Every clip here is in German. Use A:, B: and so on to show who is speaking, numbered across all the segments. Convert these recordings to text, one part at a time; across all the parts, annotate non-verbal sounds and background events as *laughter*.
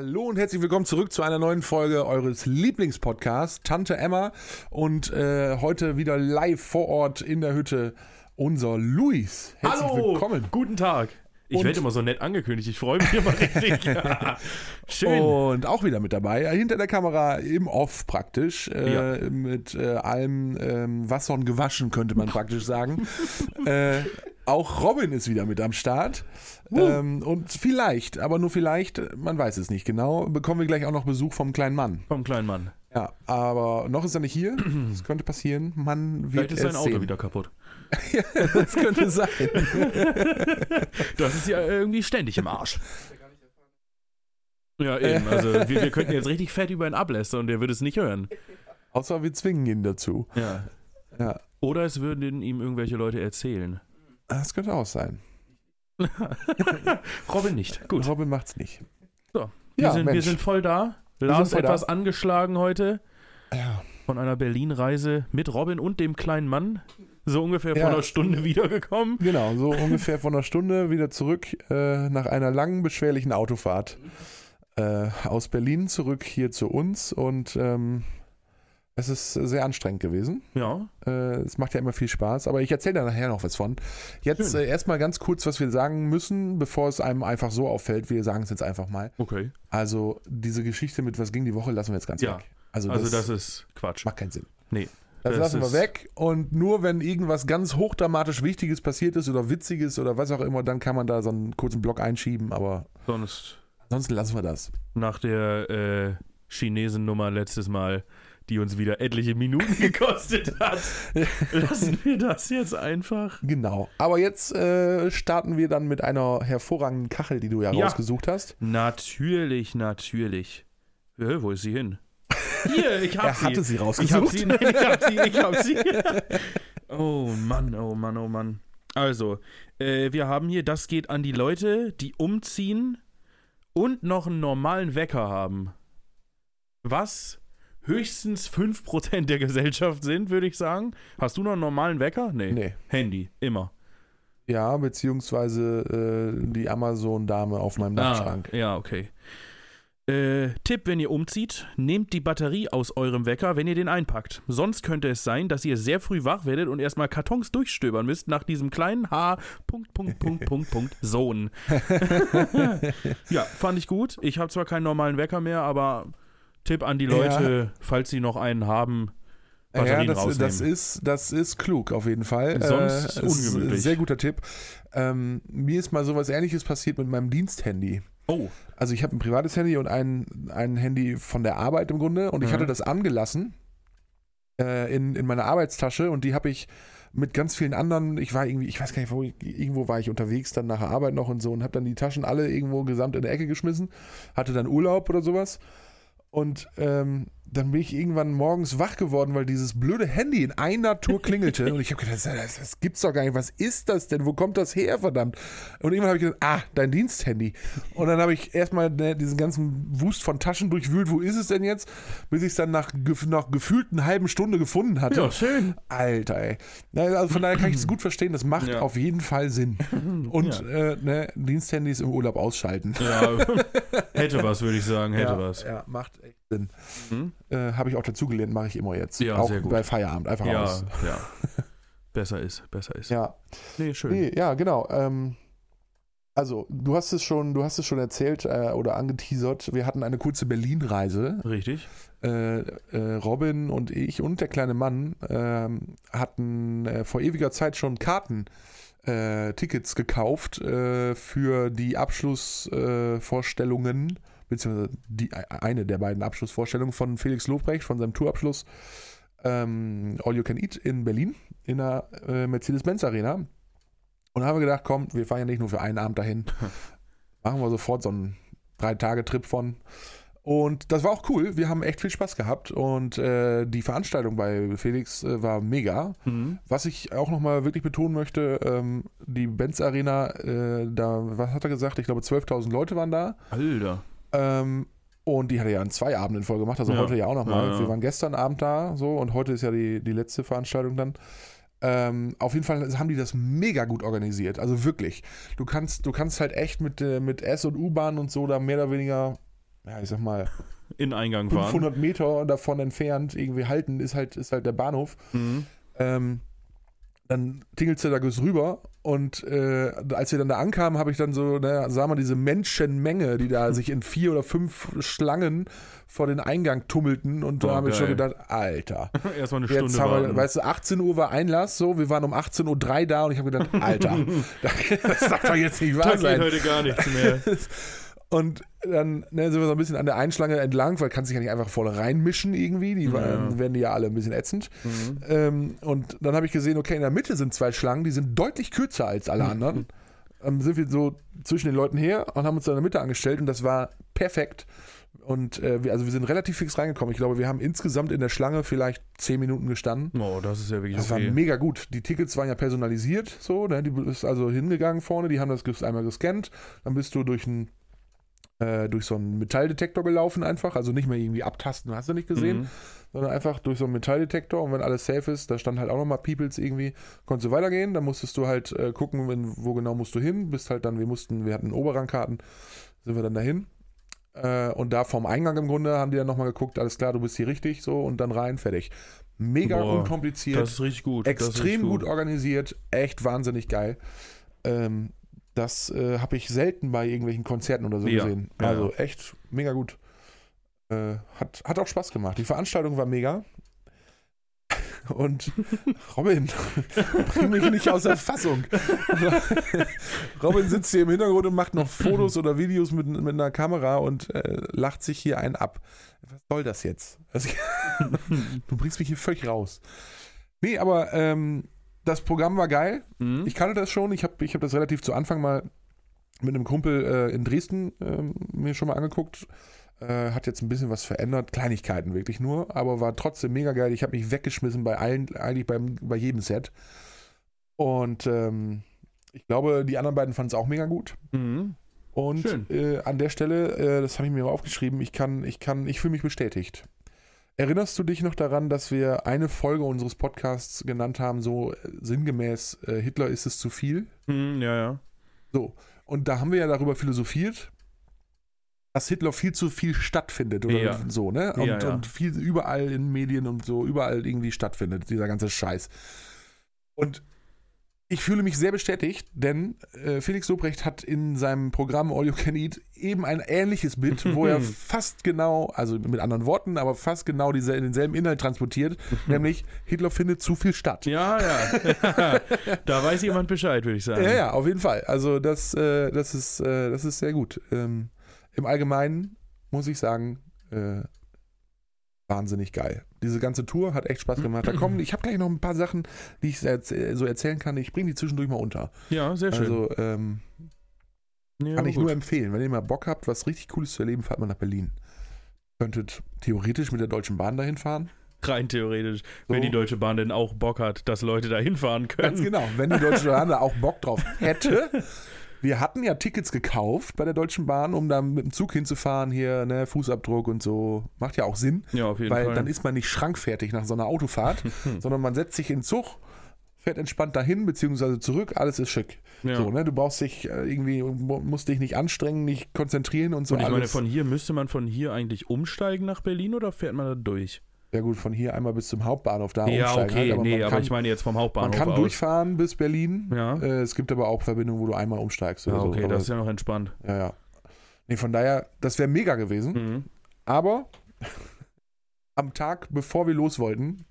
A: Hallo und herzlich willkommen zurück zu einer neuen Folge eures Lieblingspodcasts, Tante Emma. Und äh, heute wieder live vor Ort in der Hütte unser Luis. Herzlich
B: Hallo,
A: willkommen.
B: guten Tag. Ich
A: Und-
B: werde immer so nett angekündigt. Ich freue mich immer richtig. *laughs* Schön.
A: Und auch wieder mit dabei, äh, hinter der Kamera im Off praktisch, äh, mit äh, allem ähm, Wassern gewaschen, könnte man *laughs* praktisch sagen. äh, auch Robin ist wieder mit am Start. Ähm, und vielleicht, aber nur vielleicht, man weiß es nicht genau, bekommen wir gleich auch noch Besuch vom kleinen Mann.
B: Vom kleinen Mann.
A: Ja, aber noch ist er nicht hier. *clears throat* Es könnte passieren. Man wird
B: Vielleicht ist sein Auto
A: sehen.
B: wieder kaputt. *laughs*
A: Das könnte sein. *laughs*
B: Das ist ja irgendwie ständig im Arsch. Ja, eben. Also wir, wir könnten jetzt richtig fett über ihn ablästern und der würde es nicht hören.
A: Außer wir zwingen ihn dazu.
B: Ja.
A: Ja,
B: Oder es würden ihm irgendwelche Leute erzählen.
A: Das könnte auch sein. *laughs*
B: Robin nicht. Gut.
A: Robin macht's nicht.
B: So, Wir,
A: Ja,
B: sind, wir sind voll da. Lars
A: voll da.
B: etwas angeschlagen heute
A: Ja.
B: von einer Berlin-Reise mit Robin und dem kleinen Mann. So ungefähr vor
A: Ja.
B: einer Stunde *laughs* wiedergekommen.
A: Genau, so ungefähr vor einer Stunde wieder zurück äh, nach einer langen, beschwerlichen Autofahrt äh, aus Berlin zurück hier zu uns und ähm, es ist sehr anstrengend gewesen.
B: Ja.
A: Äh, es macht ja immer viel Spaß, aber ich erzähle da nachher noch was von. Jetzt äh, erstmal ganz kurz, was wir sagen müssen, bevor es einem einfach so auffällt. Wir sagen es jetzt einfach mal.
B: Okay.
A: Also diese Geschichte mit was ging die Woche lassen wir jetzt ganz
B: Ja.
A: weg. Also,
B: Also
A: das,
B: das ist Quatsch.
A: macht keinen Sinn.
B: Nee.
A: Das,
B: Das
A: lassen wir weg und nur wenn irgendwas ganz hochdramatisch Wichtiges passiert ist oder Witziges oder was auch immer, dann kann man da so einen kurzen Block einschieben, aber
B: Sonst
A: ansonsten lassen wir das.
B: nach der äh, Chinesen-Nummer letztes Mal, die uns wieder etliche Minuten *laughs* gekostet hat, lassen wir das jetzt einfach.
A: Genau. Aber jetzt äh, starten wir dann mit einer hervorragenden Kachel, die du ja,
B: Ja.
A: rausgesucht hast.
B: Natürlich, natürlich. Äh, wo ist sie hin? Hier, ich hab
A: Er
B: sie.
A: hatte sie
B: Ich hab
A: rausgesucht.
B: sie, ich hab sie, ich hab sie. *laughs* Oh Mann, oh Mann, oh Mann. Also, äh, wir haben hier, das geht an die Leute, die umziehen und noch einen normalen Wecker haben. Was höchstens 5% der Gesellschaft sind, würde ich sagen. Hast du noch einen normalen Wecker? Nee.
A: Nee.
B: Handy, immer.
A: Ja, beziehungsweise äh, die Amazon-Dame auf meinem Dachschrank.
B: Ah, ja, okay. Äh, Tipp, wenn ihr umzieht, nehmt die Batterie aus eurem Wecker, wenn ihr den einpackt. Sonst könnte es sein, dass ihr sehr früh wach werdet und erstmal Kartons durchstöbern müsst nach diesem kleinen H. Punkt, Punkt, Punkt, Punkt, *laughs* Punkt, Sohn. *laughs* ja, fand ich gut. Ich habe zwar keinen normalen Wecker mehr, aber Tipp an die Leute, falls sie noch einen haben,
A: Ja,
B: Batterien
A: das,
B: rausnehmen.
A: das, ist, das ist klug auf jeden Fall.
B: Sonst
A: äh, ist
B: ungemütlich.
A: Sehr guter Tipp. Ähm, mir ist mal sowas ähnliches passiert mit meinem Diensthandy.
B: Oh,
A: Also ich habe ein privates Handy und ein, ein Handy von der Arbeit im Grunde und ich
B: Mhm.
A: hatte das angelassen äh, in, in meiner Arbeitstasche und die habe ich mit ganz vielen anderen, ich war irgendwie, ich weiß gar nicht, wo, ich- irgendwo war ich unterwegs, dann nach der Arbeit noch und so und habe dann die Taschen alle irgendwo gesamt in der Ecke geschmissen, hatte dann Urlaub oder sowas und ähm, dann bin ich irgendwann morgens wach geworden, weil dieses blöde Handy in einer Tour klingelte und ich habe gedacht, das, das gibt's doch gar nicht, was ist das denn, wo kommt das her, verdammt? Und irgendwann habe ich gedacht, ah, dein Diensthandy. Und dann habe ich erstmal ne, diesen ganzen Wust von Taschen durchwühlt, wo ist es denn jetzt, bis ich es dann nach, gef- nach gefühlt einer halben Stunde gefunden hatte.
B: ja, schön.
A: Alter, ey. Also von daher kann ich es gut verstehen, das macht
B: Ja.
A: auf jeden Fall Sinn. *laughs* Und äh, ne, Diensthandys im Urlaub ausschalten.
B: Ja, hätte was, würde ich sagen, hätte
A: ja,
B: was.
A: Ja, macht echt Sinn.
B: Hm?
A: Äh, Habe ich auch dazugelernt, mache ich immer jetzt.
B: Ja,
A: auch bei Feierabend, einfach
B: Ja,
A: aus.
B: ja. *laughs* Besser ist, besser ist.
A: Ja,
B: Nee, schön.
A: nee, ja, genau. Ähm, also, du hast es schon, du hast es schon erzählt äh, oder angeteasert. Wir hatten eine kurze Berlin-Reise.
B: Richtig.
A: Äh, äh, Robin und ich und der kleine Mann ähm, hatten äh, vor ewiger Zeit schon Karten, äh, Tickets gekauft äh, für die Abschlussvorstellungen, Vorstellungen, beziehungsweise die, e- eine der beiden Abschlussvorstellungen von Felix Lobrecht, von seinem Tourabschluss ähm, All You Can Eat in Berlin, in der äh, Mercedes-Benz Arena. Und da haben wir gedacht, komm, wir fahren ja nicht nur für einen Abend dahin, *laughs* machen wir sofort so einen Drei-Tage-Trip von. Und das war auch cool. Wir haben echt viel Spaß gehabt. Und äh, die Veranstaltung bei Felix äh, war mega.
B: Mhm.
A: Was ich auch nochmal wirklich betonen möchte, ähm, die Benz Arena, äh, da, was hat er gesagt? Ich glaube, 12.000 Leute waren da.
B: Alter.
A: Ähm, und die hat er ja an zwei Abenden voll gemacht, also
B: Ja.
A: heute ja auch nochmal.
B: Ja.
A: Wir waren gestern Abend da so und heute ist ja die, die letzte Veranstaltung dann. Ähm, auf jeden Fall haben die das mega gut organisiert. Also wirklich. Du kannst, du kannst halt echt mit, äh, mit S- und U-Bahn und so da mehr oder weniger ja, ich sag mal,
B: In Eingang fahren.
A: 500 Meter davon entfernt irgendwie halten, ist halt, ist halt der Bahnhof.
B: Mhm.
A: Ähm, dann tingelst du da kurz rüber und äh, als wir dann da ankamen, habe ich dann so, ne, sah man diese Menschenmenge, die da sich in vier oder fünf Schlangen vor den Eingang tummelten und da
B: Oh,
A: habe ich schon gedacht, Alter, *laughs*
B: Erstmal eine
A: jetzt
B: Stunde
A: haben wir, weißt du, 18 Uhr war Einlass, so, wir waren um 18.03 Uhr da und ich habe gedacht, Alter, *laughs* *laughs* das darf doch jetzt nicht
B: da
A: wahr
B: geht
A: sein.
B: heute gar nichts mehr.
A: Und dann ne, sind wir so ein bisschen an der Einschlange entlang, weil kannst dich ja nicht einfach voll reinmischen irgendwie. Die
B: Ja.
A: werden die ja alle ein bisschen ätzend.
B: Mhm.
A: Ähm, und dann habe ich gesehen, okay, in der Mitte sind zwei Schlangen, die sind deutlich kürzer als alle anderen. Dann sind wir so zwischen den Leuten her und haben uns da in der Mitte angestellt und das war perfekt. Und äh, wir, also wir sind relativ fix reingekommen. Ich glaube, wir haben insgesamt in der Schlange vielleicht zehn Minuten gestanden.
B: Oh, das ist ja wirklich
A: Das war
B: okay.
A: mega gut. Die Tickets waren ja personalisiert, so, ne? Die ist also hingegangen vorne, die haben das einmal gescannt, dann bist du durch ein äh, durch so einen Metalldetektor gelaufen einfach, also nicht mehr irgendwie abtasten, hast du nicht gesehen,
B: Mhm.
A: sondern einfach durch so einen Metalldetektor und wenn alles safe ist, da stand halt auch nochmal Peoples irgendwie, konntest du weitergehen, dann musstest du halt äh, gucken, wenn, wo genau musst du hin, bist halt dann, wir mussten, wir hatten Oberrangkarten, sind wir dann dahin äh, und da vorm Eingang im Grunde haben die dann nochmal geguckt, alles klar, du bist hier richtig, so und dann rein, fertig. Mega
B: Boah,
A: unkompliziert
B: Das ist richtig gut.
A: extrem
B: richtig
A: gut organisiert, echt wahnsinnig geil. Ähm, das äh, habe ich selten bei irgendwelchen Konzerten oder so
B: Ja,
A: gesehen.
B: ja,
A: Also echt mega gut. Äh, hat, hat auch Spaß gemacht. Die Veranstaltung war mega. *laughs* Und Robin, *laughs* bring mich nicht aus der Fassung. *laughs* Robin sitzt hier im Hintergrund und macht noch Fotos oder Videos mit, mit einer Kamera und äh, lacht sich hier einen ab. Was soll das jetzt? Also, du bringst mich hier völlig raus. Nee, aber ähm, das Programm war geil.
B: Mhm.
A: Ich kannte das schon. Ich habe ich hab das relativ zu Anfang mal mit einem Kumpel äh, in Dresden ähm, mir schon mal angeguckt. Äh, hat jetzt ein bisschen was verändert. Kleinigkeiten wirklich nur. Aber war trotzdem mega geil. Ich habe mich weggeschmissen bei allen, eigentlich beim, bei jedem Set. Und ähm, ich glaube, die anderen beiden fanden es auch mega gut.
B: Mhm.
A: Und äh, an der Stelle, äh, das habe ich mir mal aufgeschrieben, ich kann, ich kann, ich fühle mich bestätigt. Erinnerst du dich noch daran, dass wir eine Folge unseres Podcasts genannt haben, so äh, sinngemäß, äh, Hitler ist es zu viel?
B: Mhm, ja, ja.
A: So. Und da haben wir ja darüber philosophiert, dass Hitler viel zu viel stattfindet oder
B: Ja.
A: so, ne? Und,
B: Ja, ja.
A: und viel überall in Medien und so, überall irgendwie stattfindet, dieser ganze Scheiß. Und ich fühle mich sehr bestätigt, denn äh, Felix Lobrecht hat in seinem Programm All You Can Eat eben ein ähnliches Bit, wo er *laughs* fast genau, also mit anderen Worten, aber fast genau diese, denselben Inhalt transportiert, *laughs* nämlich Hitler findet zu viel statt.
B: Ja, ja. *laughs* da weiß jemand Bescheid, würde ich sagen.
A: Ja, ja, auf jeden Fall. Also das, äh, das, ist, äh, das ist sehr gut. Ähm, Im Allgemeinen muss ich sagen, äh, wahnsinnig geil. Diese ganze Tour hat echt Spaß gemacht. Da kommen, ich habe gleich noch ein paar Sachen, die ich erz- so erzählen kann. Ich bringe die zwischendurch mal unter.
B: Ja, sehr schön.
A: Also ähm,
B: ja,
A: kann ich
B: gut.
A: nur empfehlen. Wenn ihr mal Bock habt, was richtig Cooles zu erleben, fahrt mal nach Berlin. Könntet theoretisch mit der Deutschen Bahn dahin fahren.
B: Rein theoretisch.
A: So.
B: Wenn die Deutsche Bahn denn auch Bock hat, dass Leute da hinfahren können.
A: Ganz genau, wenn die Deutsche *laughs* Bahn da auch Bock drauf hätte. *laughs* Wir hatten ja Tickets gekauft bei der Deutschen Bahn, um da mit dem Zug hinzufahren, hier, ne, Fußabdruck und so. Macht ja auch Sinn,
B: Ja, auf jeden
A: weil
B: Fall.
A: dann ist man nicht schrankfertig nach so einer Autofahrt, *laughs* sondern man setzt sich in den Zug, fährt entspannt dahin, beziehungsweise zurück, alles ist schick.
B: ja.
A: So, ne, du brauchst dich äh, irgendwie, mu- musst dich nicht anstrengen, nicht konzentrieren und so
B: Und ich meine,
A: alles.
B: von hier müsste man von hier eigentlich umsteigen nach Berlin oder fährt man da durch?
A: Ja gut, von hier einmal bis zum Hauptbahnhof da
B: ja,
A: umsteigen.
B: okay,
A: halt,
B: nee,
A: man
B: aber
A: kann,
B: ich meine jetzt vom
A: man
B: Hauptbahnhof
A: kann
B: aus.
A: durchfahren bis Berlin.
B: Ja.
A: Äh, es gibt aber auch Verbindungen, wo du einmal umsteigst.
B: ja,
A: so.
B: okay,
A: aber
B: das ist ja noch entspannt.
A: Ja, ja. Nee, von daher, das wäre mega gewesen.
B: Mhm.
A: Aber *laughs* am Tag, bevor wir los wollten,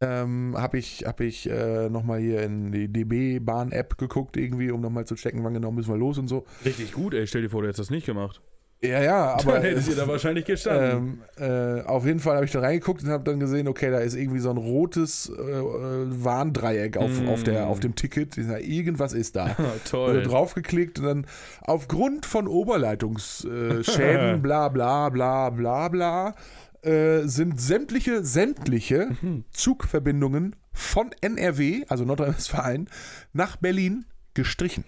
A: ähm, habe ich, hab ich äh, nochmal hier in die DB-Bahn-App geguckt, irgendwie, um nochmal zu checken, wann genau müssen wir los und so.
B: Richtig gut, ey. Stell dir vor, du hättest das nicht gemacht.
A: Ja, ja, *laughs* aber.
B: Dann hättest ihr da wahrscheinlich gestanden.
A: ähm, äh, auf jeden Fall habe ich da reingeguckt und habe dann gesehen, okay, da ist irgendwie so ein rotes äh, äh, Warndreieck auf,
B: Mm.
A: auf, der, auf dem Ticket. Ich sag, irgendwas ist da. *laughs*
B: Toll.
A: Also draufgeklickt und dann aufgrund von Oberleitungsschäden, *laughs* bla bla bla bla bla, äh, sind sämtliche, sämtliche
B: Mhm.
A: Zugverbindungen von NRW, also Nordrhein-Westfalen, nach Berlin gestrichen.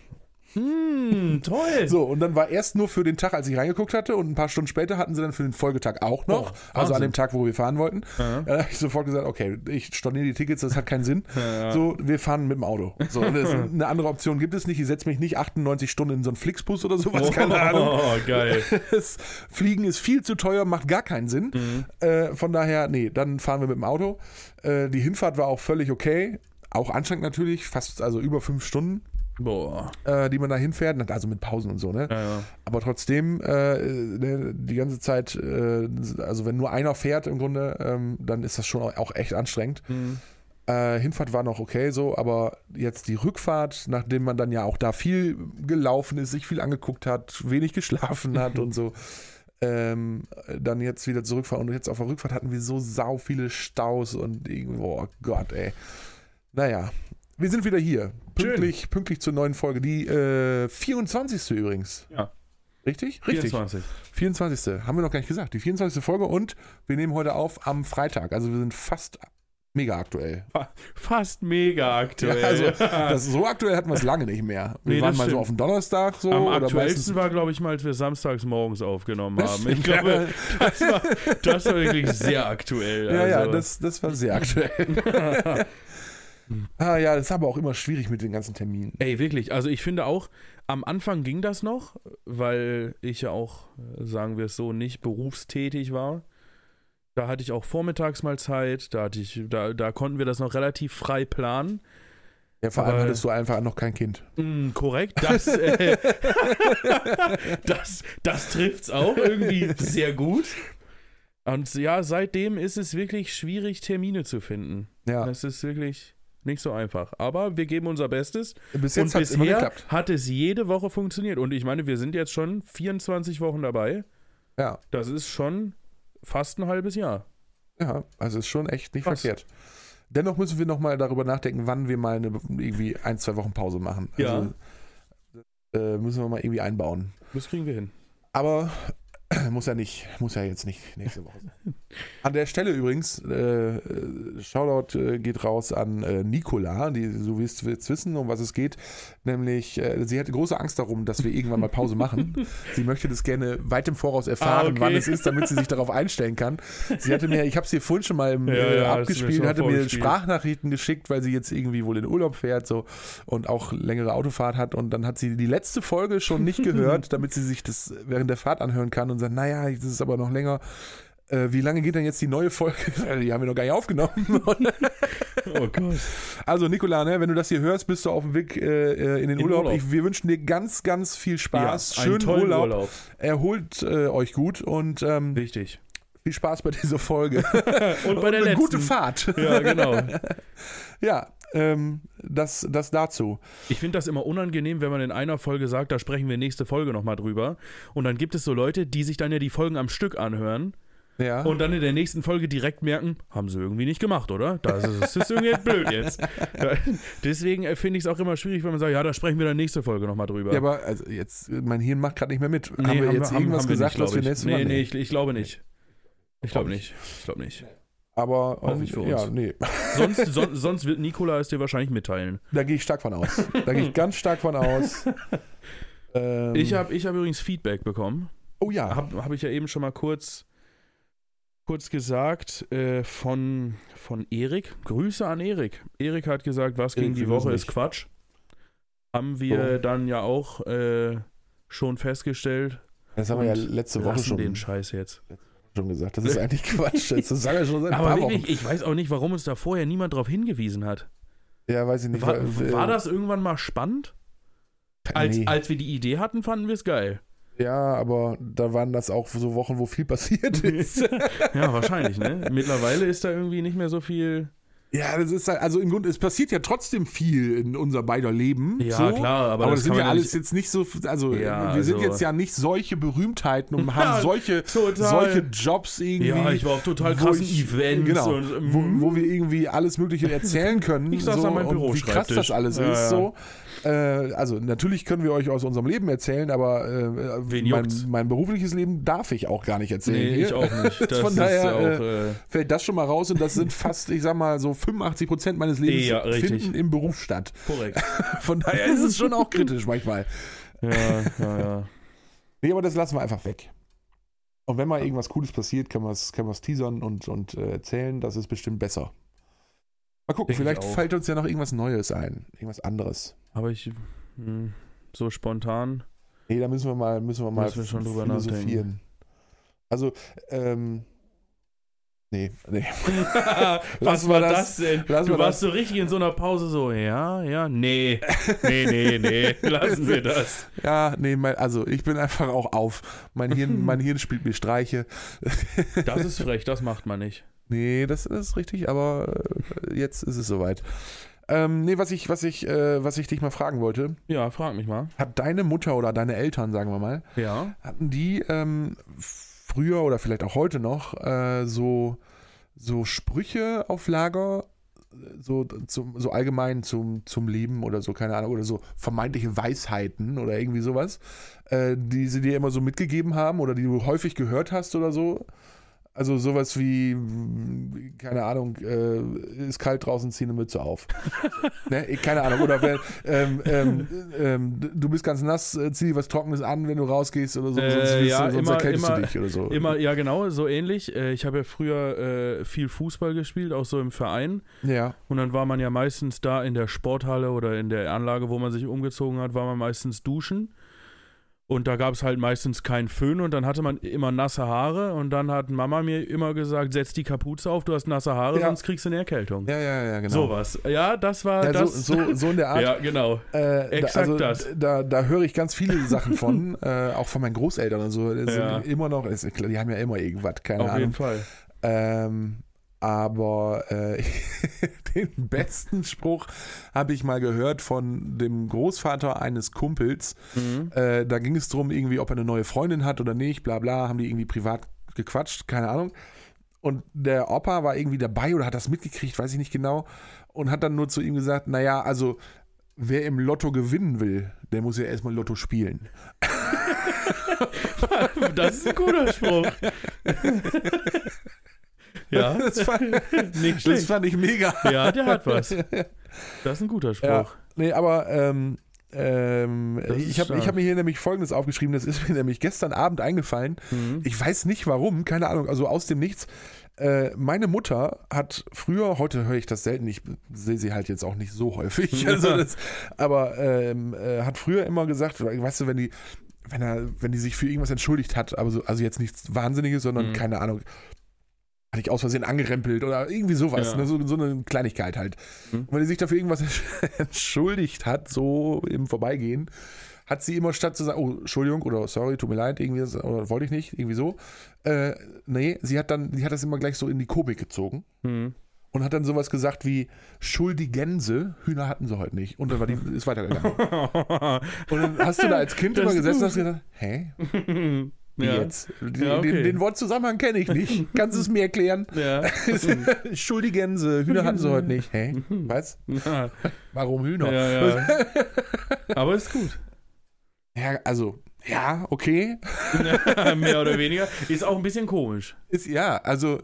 B: Hm, toll.
A: So, und dann war erst nur für den Tag, als ich reingeguckt hatte, und ein paar Stunden später hatten sie dann für den Folgetag auch noch.
B: Oh,
A: also an dem Tag, wo wir fahren wollten.
B: Ja. *laughs*
A: Da habe ich sofort gesagt, okay, ich storniere die Tickets, das hat keinen Sinn.
B: Ja.
A: So, wir fahren mit dem Auto. So, das, *laughs* eine andere Option gibt es nicht. Ich setze mich nicht 98 Stunden in so einen Flixbus oder sowas, keine Ahnung. *laughs*
B: Oh, geil.
A: Das Fliegen ist viel zu teuer, macht gar keinen Sinn.
B: Mhm.
A: Äh, von daher, nee, dann fahren wir mit dem Auto. Äh, die Hinfahrt war auch völlig okay. Auch anstrengend natürlich, fast also über fünf Stunden,
B: Boah.
A: äh, die man da hinfährt, also mit Pausen und so, ne?
B: Ja, ja.
A: Aber trotzdem, äh, ne, die ganze Zeit, äh, also wenn nur einer fährt im Grunde, ähm, dann ist das schon auch echt anstrengend.
B: Mhm.
A: Äh, Hinfahrt war noch okay so, aber jetzt die Rückfahrt, nachdem man dann ja auch da viel gelaufen ist, sich viel angeguckt hat, wenig geschlafen hat und so, *laughs* ähm, dann jetzt wieder zurückfahren und jetzt auf der Rückfahrt hatten wir so sau viele Staus und irgendwo, oh Gott, ey. Naja, wir sind wieder hier. Pünktlich, pünktlich zur neuen Folge. Die äh, 24. übrigens.
B: Ja.
A: Richtig? Richtig.
B: 24.
A: 24. Haben wir noch gar nicht gesagt. Die 24. Folge und wir nehmen heute auf am Freitag. Also wir sind fast mega aktuell.
B: Fa- Fast mega aktuell.
A: Ja, also *laughs* das, so aktuell hatten wir es lange nicht mehr. Wir
B: Nee,
A: waren mal so
B: stimmt.
A: auf dem Donnerstag so.
B: Am aktuellsten war, glaube ich, mal, als wir samstags morgens aufgenommen haben. Ich glaube, das war, das war wirklich sehr aktuell.
A: ja, ja,
B: also.
A: das, das war sehr aktuell. *laughs* ah ja, das ist aber auch immer schwierig mit den ganzen Terminen.
B: Ey, wirklich. Also ich finde auch, am Anfang ging das noch, weil ich ja auch, äh, sagen wir es so, nicht berufstätig war. Da hatte ich auch vormittags mal Zeit, da hatte ich, da, da konnten wir das noch relativ frei planen.
A: Ja, vor allem
B: Aber-
A: hattest du einfach noch kein Kind.
B: Mm, korrekt, das, äh, *laughs* das, das trifft's auch irgendwie sehr gut. Und ja, seitdem ist es wirklich schwierig, Termine zu finden.
A: Ja,
B: Das ist wirklich nicht so einfach. Aber wir geben unser Bestes.
A: bis
B: Und
A: jetzt hat es immer
B: bisher hat es jede Woche funktioniert. Und ich meine, wir sind jetzt schon 24 Wochen dabei.
A: Ja,
B: Das ist schon fast ein halbes Jahr.
A: ja, also ist schon echt nicht
B: Krass.
A: verkehrt. Dennoch müssen wir nochmal darüber nachdenken, wann wir mal eine, irgendwie ein, zwei Wochen Pause machen. Also, äh, müssen wir mal irgendwie einbauen.
B: Das kriegen wir hin.
A: Aber muss ja nicht, muss ja jetzt nicht nächste Woche sein. *laughs* An der Stelle übrigens, äh, Shoutout äh, geht raus an äh, Nicola, die, so wie es jetzt wissen, um was es geht. Nämlich, äh, sie hatte große Angst darum, dass wir irgendwann mal Pause machen. *laughs* sie möchte das gerne weit im Voraus erfahren,
B: Ah, okay.
A: wann es ist, damit sie sich darauf einstellen kann. Sie hatte mir, ich habe sie vorhin schon mal im,
B: Ja,
A: äh,
B: ja, mir
A: abgespielt,
B: mal
A: hatte mir. Sprachnachrichten geschickt, weil sie jetzt irgendwie wohl in Urlaub fährt so und auch längere Autofahrt hat und dann hat sie die letzte Folge schon nicht *laughs* gehört, damit sie sich das während der Fahrt anhören kann und sagt, naja, das ist aber noch länger. Äh, wie lange geht denn jetzt die neue Folge? *laughs* Die haben wir noch gar nicht aufgenommen. *laughs*
B: Oh Gott.
A: also Nikola, ne, wenn du das hier hörst, bist du auf dem Weg äh, äh, in den
B: In
A: Urlaub.
B: Urlaub.
A: Ich, wir wünschen dir ganz, ganz viel Spaß,
B: einen
A: schönen Urlaub.
B: Urlaub.
A: Erholt äh, euch gut und ähm,
B: Richtig.
A: viel Spaß bei dieser Folge. *laughs*
B: Und bei der
A: eine
B: letzten.
A: gute Fahrt.
B: Ja, genau.
A: Ja, ähm, das, das dazu.
B: Ich finde das immer unangenehm, wenn man in einer Folge sagt, da sprechen wir nächste Folge nochmal drüber. Und dann gibt es so Leute, die sich dann ja die Folgen am Stück anhören
A: Ja.
B: und dann in der nächsten Folge direkt merken, haben sie irgendwie nicht gemacht, oder? Das ist, das ist irgendwie blöd jetzt. *laughs* Deswegen äh, finde ich es auch immer schwierig, wenn man sagt, ja, da sprechen wir dann nächste Folge nochmal drüber.
A: Ja, aber also jetzt, mein Hirn macht gerade nicht mehr mit.
B: Nee,
A: haben wir jetzt
B: haben-
A: irgendwas
B: haben wir
A: gesagt,
B: nicht,
A: was wir nächstes
B: Nee,
A: Mal
B: nee, ich, ich glaube nicht. Ich glaube
A: Glaub
B: nicht. Ich glaube nicht.
A: Aber
B: Auch
A: ähm, ja,
B: uns.
A: nee, *laughs*
B: Sonst, son, sonst wird Nikola es dir wahrscheinlich mitteilen.
A: da gehe ich stark von aus. Da gehe ich ganz stark von aus. *laughs* Ähm,
B: Ich habe ich hab übrigens Feedback bekommen.
A: Oh ja.
B: Habe hab ich ja eben schon mal kurz, kurz gesagt äh, von, von Erik. Grüße an Erik. Erik hat gesagt, was gegen die Woche ist. Quatsch. Haben wir
A: Oh.
B: dann ja auch äh, schon festgestellt.
A: Das haben wir ja letzte Woche schon,
B: den Scheiß jetzt.
A: schon gesagt. Das ist *laughs* eigentlich Quatsch. Das sagen wir schon seit
B: Aber wirklich,
A: Wochen.
B: ich weiß auch nicht, warum uns da vorher niemand drauf hingewiesen hat.
A: Ja, weiß ich nicht.
B: War, war
A: äh,
B: das irgendwann mal spannend? Als,
A: nee.
B: als wir die Idee hatten, fanden wir es geil.
A: Ja, aber da waren das auch so Wochen, wo viel *laughs* passiert *laughs* ist.
B: Ja, wahrscheinlich, ne? Mittlerweile ist da irgendwie nicht mehr so viel.
A: ja, das ist halt, also im Grunde, es passiert ja trotzdem viel in unser beider Leben.
B: Ja,
A: so.
B: klar, aber
A: Aber,
B: das
A: das, sind ja
B: ja
A: alles
B: nicht-
A: jetzt nicht so, also
B: Ja,
A: wir sind
B: also-
A: jetzt ja nicht solche Berühmtheiten und
B: Ja, *laughs*
A: haben solche,
B: total.
A: solche Jobs irgendwie.
B: Ja, ich war auf total krassen
A: ich-
B: Events
A: Genau,
B: und,
A: wo,
B: mm.
A: wo wir irgendwie alles Mögliche erzählen können.
B: Ich saß
A: so,
B: an meinem
A: und Wie krass das alles
B: Ja,
A: ist.
B: ja.
A: So. Äh, also natürlich können wir euch aus unserem Leben erzählen, aber äh, mein, mein berufliches Leben darf ich auch gar nicht erzählen.
B: Nee, ich auch nicht. *laughs* Das
A: Von daher
B: auch,
A: äh,
B: äh,
A: fällt das schon mal raus und das sind fast, ich sag mal, so 85 Prozent meines Lebens
B: Ja,
A: finden im Beruf statt.
B: korrekt. *laughs*
A: Von daher ist es schon auch kritisch manchmal.
B: Ja, ja, ja.
A: Nee, aber das lassen wir einfach weg. Und wenn mal irgendwas Cooles passiert, können wir es können wir's teasern und, und äh, erzählen. Das ist bestimmt besser. Mal gucken,
B: Denk ich
A: vielleicht fällt uns ja noch irgendwas Neues ein. Irgendwas anderes.
B: Aber ich, hm, so spontan.
A: Nee, da müssen wir mal, müssen wir mal
B: Müssen wir schon drüber
A: philosophieren. Also, ähm, nee, nee. *laughs*
B: Was war
A: das-
B: das, denn? Du warst so richtig in so einer Pause so, ja, ja, nee, nee, nee, nee, *laughs* lassen wir das.
A: Ja, nee, mein, also ich bin einfach auch auf. Mein Hirn, *laughs* mein Hirn spielt mir Streiche.
B: Das ist frech, das macht man nicht.
A: Nee, das ist richtig, aber äh, jetzt ist es soweit. Ähm, nee, was ich, was ich, äh, was ich dich mal fragen wollte,
B: Ja, frag mich mal.
A: hat deine Mutter oder deine Eltern, sagen wir mal,
B: Ja.
A: hatten die ähm, früher oder vielleicht auch heute noch äh, so, so Sprüche auf Lager, so, zum, so allgemein zum, zum Leben oder so, keine Ahnung, oder so vermeintliche Weisheiten oder irgendwie sowas, äh, die sie dir immer so mitgegeben haben oder die du häufig gehört hast oder so? Also sowas wie, keine Ahnung, äh, ist kalt draußen, zieh eine Mütze auf. *laughs* ne? Keine Ahnung. Oder wenn, ähm, ähm, ähm, du bist ganz nass, äh, zieh was Trockenes an, wenn du rausgehst oder so,
B: Äh,
A: sonst,
B: ja,
A: du, sonst
B: immer-
A: erkältest
B: immer-
A: du dich oder so.
B: Immer, ja, genau, so ähnlich. Äh, Ich habe ja früher äh, viel Fußball gespielt, auch so im Verein.
A: Ja,
B: Und dann war man ja meistens da in der Sporthalle oder in der Anlage, wo man sich umgezogen hat, war man meistens duschen. Und da gab es halt meistens keinen Föhn und dann hatte man immer nasse Haare und dann hat Mama mir immer gesagt, setz die Kapuze auf, du hast nasse Haare,
A: Ja.
B: sonst kriegst du eine Erkältung.
A: ja, ja, ja, genau.
B: Sowas. Ja, das war
A: Ja,
B: das.
A: so, so, so in der Art. *laughs*
B: ja, genau.
A: Äh,
B: Exakt
A: da, also,
B: das.
A: Da, da höre ich ganz viele Sachen von, *laughs* äh, auch von meinen Großeltern und so.
B: Ja.
A: immer noch, die haben ja immer irgendwas, keine
B: Auf
A: Ahnung.
B: jeden Fall.
A: Ähm, aber äh, *laughs* den besten Spruch habe ich mal gehört von dem Großvater eines Kumpels.
B: Mhm.
A: Äh, da ging es darum, irgendwie, ob er eine neue Freundin hat oder nicht, bla bla, haben die irgendwie privat gequatscht, keine Ahnung. Und der Opa war irgendwie dabei oder hat das mitgekriegt, weiß ich nicht genau, und hat dann nur zu ihm gesagt, naja, also wer im Lotto gewinnen will, der muss ja erstmal Lotto spielen. *laughs*
B: Das ist ein guter Spruch. *laughs* ja, *laughs*
A: Das fand,
B: nicht
A: das fand ich mega.
B: Ja, der hat was. Das ist ein guter Spruch.
A: Ja, nee, aber ähm, ähm, ich habe hab mir hier nämlich Folgendes aufgeschrieben, das ist mir nämlich gestern Abend eingefallen.
B: Mhm.
A: Ich weiß nicht warum, keine Ahnung, also aus dem Nichts. Äh, meine Mutter hat früher, heute höre ich das selten, ich sehe sie halt jetzt auch nicht so häufig, *laughs* also das, aber ähm, äh, hat früher immer gesagt, weißt du, wenn die, wenn er, wenn die sich für irgendwas entschuldigt hat, aber so, also jetzt nichts Wahnsinniges, sondern
B: Mhm.
A: keine Ahnung, hatte ich aus Versehen angerempelt oder irgendwie sowas,
B: Ja.
A: ne, so, so eine Kleinigkeit halt.
B: Mhm.
A: Und wenn die sich dafür irgendwas *laughs* entschuldigt hat, so im Vorbeigehen, hat sie immer statt zu sagen, oh, Entschuldigung oder sorry, tut mir leid, irgendwie, oder wollte ich nicht, irgendwie so, äh, nee, sie hat dann, die hat das immer gleich so in die Komik gezogen
B: Mhm.
A: und hat dann sowas gesagt wie, Schuldigänse, Hühner hatten sie heute nicht. Und dann war die, ist weitergegangen. *laughs* Und dann hast du da als Kind
B: Das
A: immer gesessen und hast gedacht, hä, *laughs*
B: ja.
A: jetzt? Den,
B: Ja, okay.
A: den, den Wortzusammenhang kenne ich nicht. *laughs* Kannst du es mir erklären?
B: Ja. *laughs*
A: Schuldigänse, Hühner hatten sie heute nicht. Hä? Was?
B: Ja,
A: Warum Hühner?
B: ja. *laughs* Aber ist gut.
A: Ja, also, ja, okay.
B: Mehr oder weniger. Ist auch ein bisschen komisch.
A: Ist, ja, also,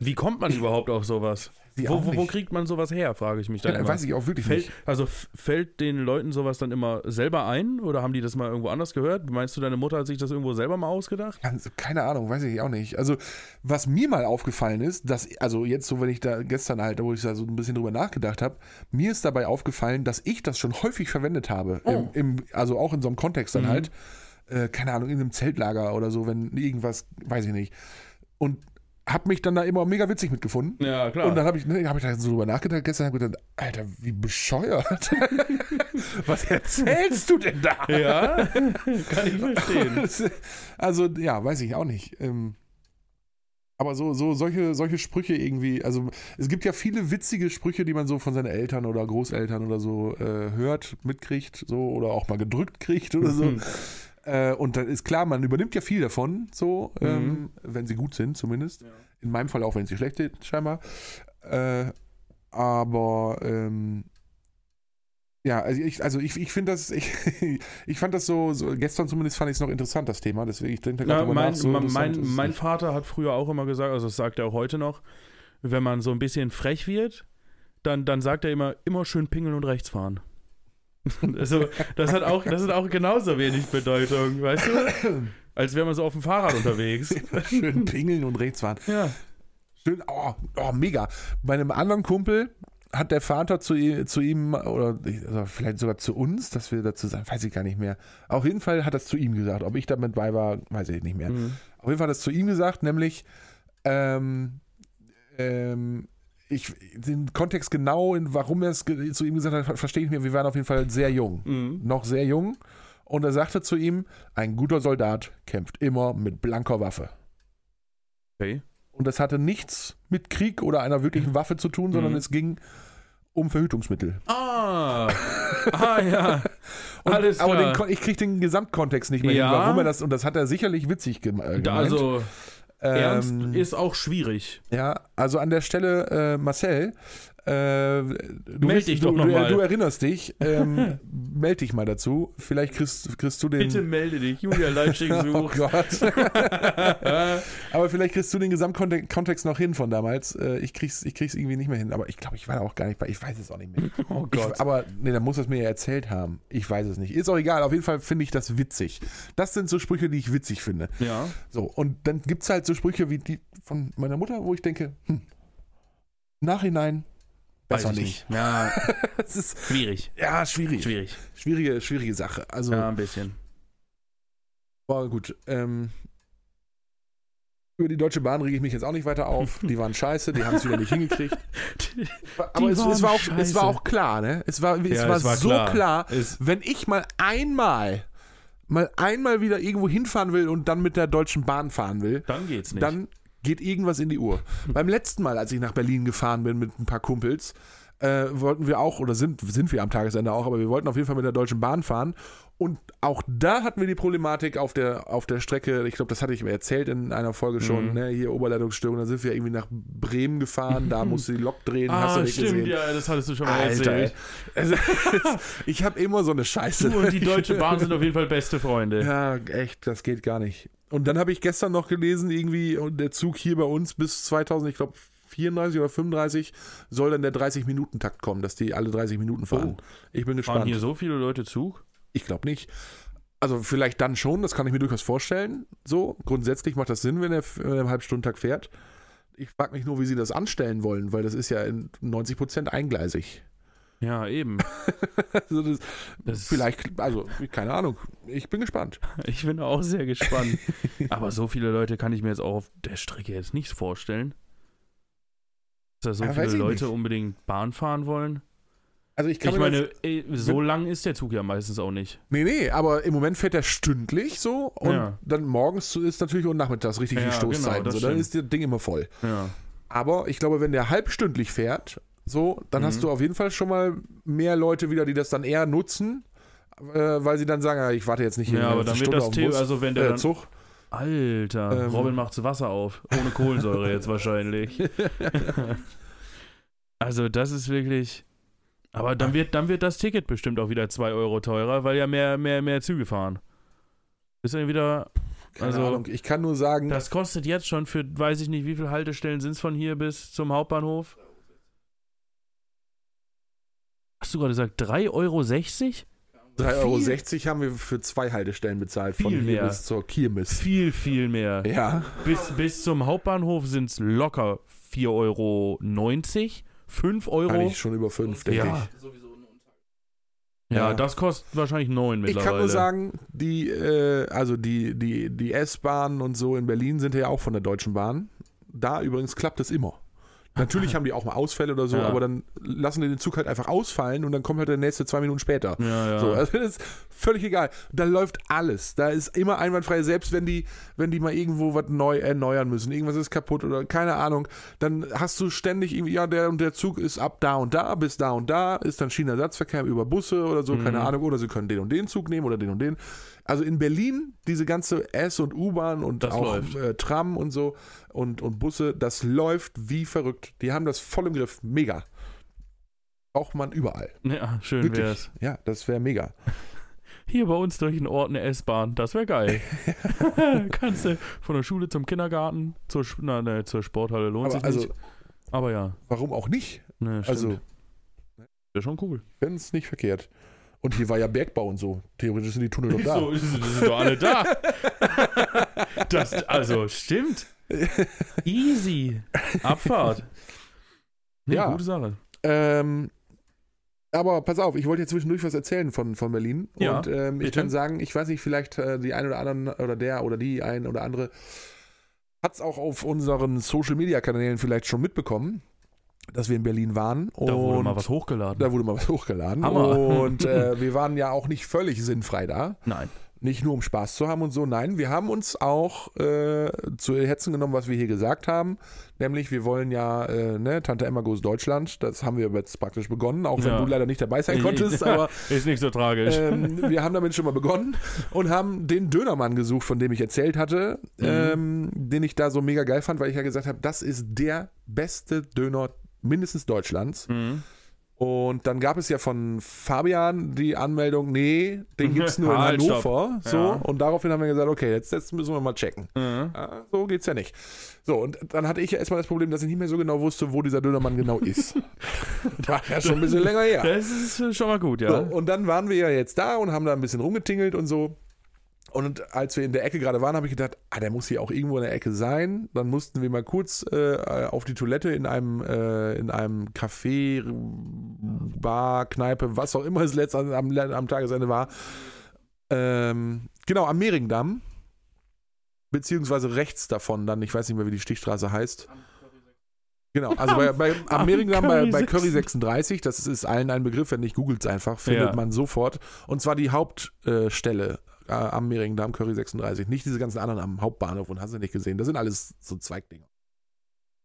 B: Wie kommt man überhaupt auf sowas? Wo, wo, wo kriegt man sowas her, frage ich mich dann
A: ja,
B: immer.
A: weiß ich auch wirklich
B: Fällt,
A: nicht.
B: also fällt den Leuten sowas dann immer selber ein oder haben die das mal irgendwo anders gehört? Meinst du, deine Mutter hat sich das irgendwo selber mal ausgedacht?
A: Ganz- Keine Ahnung, weiß ich auch nicht. Also, was mir mal aufgefallen ist, dass, also jetzt so, wenn ich da gestern halt, wo ich da so ein bisschen drüber nachgedacht habe, mir ist dabei aufgefallen, dass ich das schon häufig verwendet habe.
B: Oh.
A: Im, im, also auch in so einem Kontext dann
B: Mhm.
A: halt. Äh, keine Ahnung, in einem Zeltlager oder so, wenn irgendwas, weiß ich nicht. Und habe mich dann da immer mega witzig mitgefunden.
B: Ja, klar.
A: Und dann habe ich, ne, hab ich da so drüber nachgedacht, gestern habe ich gedacht, Alter, wie bescheuert. *laughs* Was erzählst du denn da?
B: ja, *laughs* kann ich verstehen.
A: Also, ja, weiß ich auch nicht. Ähm, aber so, so solche, solche Sprüche irgendwie, also es gibt ja viele witzige Sprüche, die man so von seinen Eltern oder Großeltern oder so äh, hört, mitkriegt, so oder auch mal gedrückt kriegt oder so. Äh, und dann ist klar, man übernimmt ja viel davon, so, ähm, wenn sie gut sind, zumindest.
B: Ja.
A: In meinem Fall auch, wenn sie schlecht sind, scheinbar. Äh, aber ähm, Ja, also ich, also ich, ich finde das, *laughs* ich, ich fand das so, so, gestern zumindest fand ich es noch interessant, das Thema. Deswegen, ich denke da
B: Ja,
A: gerade
B: mein,
A: nach, so
B: mein, mein. Vater hat früher auch immer gesagt, also das sagt er auch heute noch, wenn man so ein bisschen frech wird, dann, dann sagt er immer, immer schön pingeln und rechts fahren. Also, das hat auch, das hat auch genauso wenig Bedeutung, weißt du? Als wäre man so auf dem Fahrrad unterwegs. *laughs*
A: Schön pingeln und rechts fahren.
B: Ja.
A: Schön, oh, oh, mega. Bei einem anderen Kumpel hat der Vater zu, ihm- zu ihm, oder also vielleicht sogar zu uns, dass wir dazu sagen, weiß ich gar nicht mehr. Auf jeden Fall hat er es zu ihm gesagt. Ob ich damit bei war, weiß ich nicht mehr.
B: Mhm.
A: Auf jeden Fall hat er es zu ihm gesagt, nämlich, ähm, ähm, ich, den Kontext genau, in, warum er es zu ihm gesagt hat, ver- verstehe ich mir. Wir waren auf jeden Fall sehr jung.
B: Mhm.
A: Noch sehr jung. Und er sagte zu ihm, ein guter Soldat kämpft immer mit blanker Waffe.
B: Okay.
A: Und das hatte nichts mit Krieg oder einer wirklichen Waffe zu tun, sondern
B: Mhm.
A: es ging um Verhütungsmittel.
B: Ah, ah ja. *laughs*
A: Und,
B: Alles
A: aber
B: klar.
A: den, Kon- ich kriege den Gesamtkontext nicht mehr
B: Ja.
A: hin, warum er das, und das hat er sicherlich witzig gem gemeint.
B: also, ernst
A: Ähm,
B: ist auch schwierig.
A: Ja, also an der Stelle, äh, Marcel, äh, du,
B: Meld dich
A: du,
B: doch noch
A: du,
B: mal.
A: du erinnerst dich, ähm, *laughs* meld dich mal dazu. Vielleicht kriegst, kriegst du den.
B: Bitte melde dich, Julia Leitschig *laughs*
A: Oh
B: sucht.
A: Gott. *laughs* Aber vielleicht kriegst du den Gesamtkontext noch hin von damals. Äh, Ich krieg's, ich krieg's irgendwie nicht mehr hin. Aber ich glaube, ich war da auch gar nicht bei. Ich weiß es auch nicht mehr.
B: oh
A: Ich,
B: Gott.
A: aber nee, dann muss es mir ja erzählt haben. Ich weiß es nicht. Ist auch egal. Auf jeden Fall finde ich das witzig. Das sind so Sprüche, die ich witzig finde.
B: ja.
A: So, und dann gibt es halt so Sprüche wie die von meiner Mutter, wo ich denke, hm, Nachhinein besser
B: Weiß ich
A: nicht.
B: Ja, *laughs*
A: Das ist
B: schwierig.
A: ja schwierig.
B: Schwierig.
A: Schwierige, schwierige Sache. Also,
B: Ja, ein bisschen.
A: aber gut. Ähm, über die Deutsche Bahn rege ich mich jetzt auch nicht weiter auf. Die waren scheiße, die haben es wieder nicht *laughs* hingekriegt. Aber es, es, war auch, es war auch klar, ne? Es war, es
B: Ja,
A: war,
B: es war
A: so
B: klar.
A: klar,
B: Es-
A: wenn ich mal einmal, mal einmal wieder irgendwo hinfahren will und dann mit der Deutschen Bahn fahren will,
B: Dann geht's nicht.
A: dann geht irgendwas in die Uhr. Beim letzten Mal, als ich nach Berlin gefahren bin mit ein paar Kumpels, äh, wollten wir auch, oder sind, sind wir am Tagesende auch, aber wir wollten auf jeden Fall mit der Deutschen Bahn fahren. Und auch da hatten wir die Problematik auf der, auf der Strecke, ich glaube, das hatte ich mir erzählt in einer Folge schon,
B: Mhm.
A: ne, hier Oberleitungsstörung, da sind wir irgendwie nach Bremen gefahren, da musste die Lok drehen, *laughs* hast du
B: ah,
A: nicht
B: stimmt,
A: gesehen.
B: ja, das hattest du schon mal
A: Alter,
B: erzählt.
A: Also, *laughs* ich habe immer so eine Scheiße.
B: Du und die Deutsche Bahn sind auf jeden Fall beste Freunde.
A: Ja, echt, das geht gar nicht. Und dann habe ich gestern noch gelesen, irgendwie, und der Zug hier bei uns bis 2000, ich glaube 34 oder 35, soll dann der 30-Minuten-Takt kommen, dass die alle 30 Minuten fahren.
B: Oh.
A: Ich bin
B: Fahren
A: gespannt.
B: hier so viele Leute Zug?
A: Ich glaube nicht. Also vielleicht dann schon, das kann ich mir durchaus vorstellen. So, grundsätzlich macht das Sinn, wenn er, wenn er im Halbstundentakt fährt. Ich frage mich nur, wie sie das anstellen wollen, weil das ist ja in 90 Prozent eingleisig.
B: Ja, eben. *laughs*
A: Also das,
B: Das-
A: vielleicht, also keine Ahnung. Ich bin gespannt.
B: Ich bin auch sehr gespannt. *laughs* Aber so viele Leute kann ich mir jetzt auch auf der Strecke jetzt nicht vorstellen. Dass da so
A: Ja,
B: viele Leute
A: nicht.
B: unbedingt Bahn fahren wollen.
A: Also ich kann
B: Ich meine, ey, so lang ist der Zug ja meistens auch nicht.
A: Nee, nee, aber im Moment fährt er stündlich so und
B: Ja.
A: dann morgens ist natürlich und nachmittags richtig
B: Ja,
A: die Stoßzeiten.
B: genau,
A: so, dann
B: stimmt.
A: ist das Ding immer voll.
B: Ja.
A: Aber ich glaube, wenn der halbstündlich fährt, so, dann
B: Mhm.
A: hast du auf jeden Fall schon mal mehr Leute wieder, die das dann eher nutzen, äh, weil sie dann sagen, ja, ich warte jetzt nicht hier
B: Ja, aber dann wird das Thema, also wenn der
A: äh. Zug.
B: Alter,
A: Ähm.
B: Robin macht das Wasser auf. Ohne Kohlensäure jetzt wahrscheinlich. *laughs* also, das ist wirklich. Aber dann wird, dann wird das Ticket bestimmt auch wieder 2 Euro teurer, weil ja mehr, mehr, mehr Züge fahren. Ist dann wieder.
A: Keine
B: also-
A: Ahnung. Ich kann nur sagen,
B: Das kostet jetzt schon für, weiß ich nicht, wie viele Haltestellen sind es von hier bis zum Hauptbahnhof? Hast du gerade gesagt 3,60 Euro?
A: 3,60 Euro haben wir für zwei Haltestellen bezahlt, von
B: Viel
A: hier
B: mehr.
A: bis zur Kirmes.
B: Viel, viel mehr.
A: Ja,
B: Bis, bis zum Hauptbahnhof sind es locker 4,90 Euro. 5 Euro.
A: eigentlich schon über fünf, denke
B: Ja.
A: ich.
B: Ja,
A: Ja.
B: das kostet wahrscheinlich 9
A: Ich
B: mittlerweile.
A: kann nur sagen, die, äh, also die, die, die S-Bahnen und so in Berlin sind ja auch von der Deutschen Bahn. Da übrigens klappt es immer. Natürlich haben die auch mal Ausfälle oder so,
B: Ja.
A: aber dann lassen die den Zug halt einfach ausfallen und dann kommt halt der nächste zwei Minuten später.
B: Ja, ja.
A: So, also das ist völlig egal. Da läuft alles. Da ist immer einwandfrei, selbst wenn die, wenn die mal irgendwo was neu erneuern müssen, irgendwas ist kaputt oder keine Ahnung, dann hast du ständig irgendwie, ja, der und der Zug ist ab da und da bis da und da, ist dann Schienenersatzverkehr über Busse oder so, keine
B: Mhm.
A: Ahnung, oder sie können den und den Zug nehmen oder den und den. Also in Berlin, diese ganze S- und U-Bahn und
B: Das
A: auch äh, Tram und so und, und Busse, das läuft wie verrückt. Die haben das voll im Griff. Mega. Braucht man überall.
B: Ja, schön
A: Wirklich.
B: wär's.
A: Ja, das wäre mega.
B: Hier bei uns durch den Ort eine S-Bahn, das wäre geil. *laughs* *laughs* Kannst du von der Schule zum Kindergarten, zur, na, ne, zur Sporthalle lohnt
A: Aber
B: sich
A: also,
B: nicht. Aber ja,
A: warum auch nicht?
B: ne.
A: Also,
B: wäre schon cool.
A: wenn es nicht verkehrt. Und hier war ja Bergbau und so. Theoretisch sind die Tunnel doch da.
B: So, die sind doch alle da. *laughs* Das, also, stimmt. Easy. Abfahrt. Nee,
A: Ja.
B: gute Sache.
A: Ähm, aber pass auf, ich wollte jetzt zwischendurch was erzählen von, von Berlin.
B: Ja,
A: und ähm, ich kann sagen, ich weiß nicht, vielleicht äh, die ein oder anderen oder der oder die ein oder andere hat es auch auf unseren Social Media Kanälen vielleicht schon mitbekommen, dass wir in Berlin waren.
B: Da wurde
A: und
B: mal was hochgeladen.
A: Da wurde mal was hochgeladen.
B: Hammer.
A: Und äh, *laughs* wir waren ja auch nicht völlig sinnfrei da.
B: Nein.
A: Nicht nur um Spaß zu haben und so. Nein, wir haben uns auch äh, zu Herzen genommen, was wir hier gesagt haben. Nämlich, wir wollen ja, äh, ne, Tante Emma Goes Deutschland. Das haben wir jetzt praktisch begonnen, auch wenn
B: Ja.
A: du leider nicht dabei sein konntest. *laughs* aber
B: Ist nicht so tragisch.
A: ähm, wir haben damit schon mal begonnen und haben den Dönermann gesucht, von dem ich erzählt hatte,
B: Mhm.
A: ähm, den ich da so mega geil fand, weil ich ja gesagt habe, das ist der beste Döner mindestens Deutschlands.
B: Mhm.
A: Und dann gab es ja von Fabian die Anmeldung, nee, den *laughs* gibt es nur in
B: Halt.
A: Hannover. So,
B: Ja.
A: und daraufhin haben wir gesagt, okay, jetzt, jetzt müssen wir mal checken.
B: Mhm.
A: Ah, so geht's ja nicht. So, und dann hatte ich ja erstmal das Problem, dass ich nicht mehr so genau wusste, wo dieser Dönermann genau *laughs* ist. das war ja schon ein bisschen länger her.
B: Das ist schon mal gut, ja.
A: So, und dann waren wir ja jetzt da und haben da ein bisschen rumgetingelt und so. Und als wir in der Ecke gerade waren, habe ich gedacht, ah, der muss hier auch irgendwo in der Ecke sein. Dann mussten wir mal kurz äh, auf die Toilette in einem, äh, in einem Café, Bar, Kneipe, was auch immer es letztendlich am, am Tagesende war. Ähm, genau, am Mehringdamm. Beziehungsweise rechts davon dann, ich weiß nicht mehr, wie die Stichstraße heißt. Genau, also bei, bei, *laughs* am
B: Am
A: Mehringdamm bei,
B: Curry
A: bei Curry 36, das ist allen ein Begriff, wenn nicht googelt es einfach, findet
B: Ja.
A: man sofort. Und zwar die Hauptstelle äh, am Mehringdamm, Curry 36. Nicht diese ganzen anderen am Hauptbahnhof und hast du nicht gesehen. Das sind alles so Zweigdinger.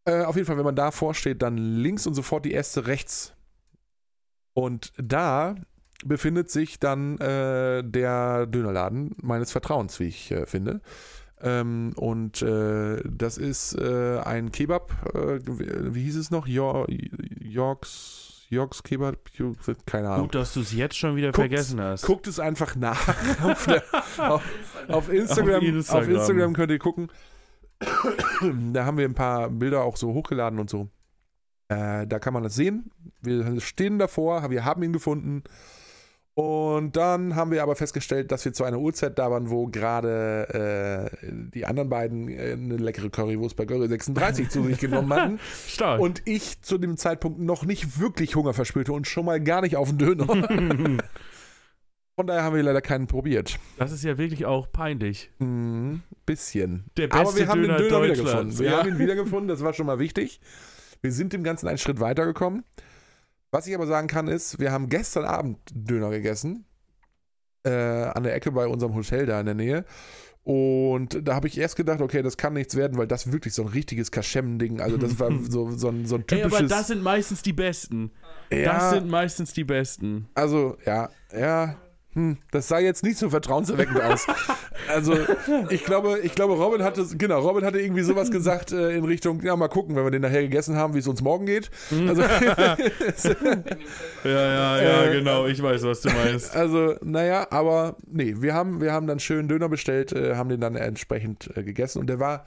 A: Äh, auf jeden Fall, wenn man davor steht, dann links und sofort die erste rechts. Und da befindet sich dann äh, der Dönerladen meines Vertrauens, wie ich äh, finde. Ähm, und äh, das ist äh, ein Kebab, wie, hieß es noch? Yor Yorks, Yorks Kebab? Keine Ahnung.
B: Gut, dass du es jetzt schon wieder
A: Guckt's-
B: vergessen hast.
A: Guckt es einfach nach. *laughs* auf, der, auf, auf, Instagram,
B: Auf Instagram.
A: auf Instagram könnt ihr gucken. da haben wir ein paar Bilder auch so hochgeladen und so. Äh, da kann man das sehen. Wir stehen davor, wir haben ihn gefunden. Und dann haben wir aber festgestellt, dass wir zu einer Uhrzeit da waren, wo gerade äh, die anderen beiden äh, eine leckere Currywurst bei Curry 36 zu sich genommen hatten. *laughs*
B: Stark.
A: Und ich zu dem Zeitpunkt noch nicht wirklich Hunger verspürte und schon mal gar nicht auf den Döner. *laughs* Von daher haben wir leider keinen probiert.
B: das ist ja wirklich auch peinlich.
A: Mhm, bisschen.
B: Der beste
A: Aber wir haben
B: Döner
A: den Döner wiedergefunden. Wir
B: ja.
A: haben ihn wiedergefunden, *laughs* das war schon mal wichtig. Wir sind dem Ganzen einen Schritt weitergekommen. Was ich aber sagen kann, ist, wir haben gestern Abend Döner gegessen. Äh, an der Ecke bei unserem Hotel da in der Nähe. Und da habe ich erst gedacht, okay, das kann nichts werden, weil das wirklich so ein richtiges Kaschem-Ding, also das war *laughs* so, so, ein, so ein
B: Ey,
A: typisches.
B: aber das sind meistens die Besten.
A: ja,
B: Das sind meistens die Besten.
A: Also, ja, ja. Hm, das sah jetzt nicht so vertrauenserweckend aus. Also, ich glaube, ich glaube, Robin hatte, genau, Robin hatte irgendwie sowas gesagt äh, in Richtung, ja, mal gucken, wenn wir den nachher gegessen haben, wie es uns morgen geht. Also, *laughs*
B: Ja, ja, ja,
A: Äh,
B: genau. Ich weiß, was du meinst.
A: also, naja, aber nee, wir haben, wir haben dann schön Döner bestellt, äh, haben den dann entsprechend äh, gegessen und der war,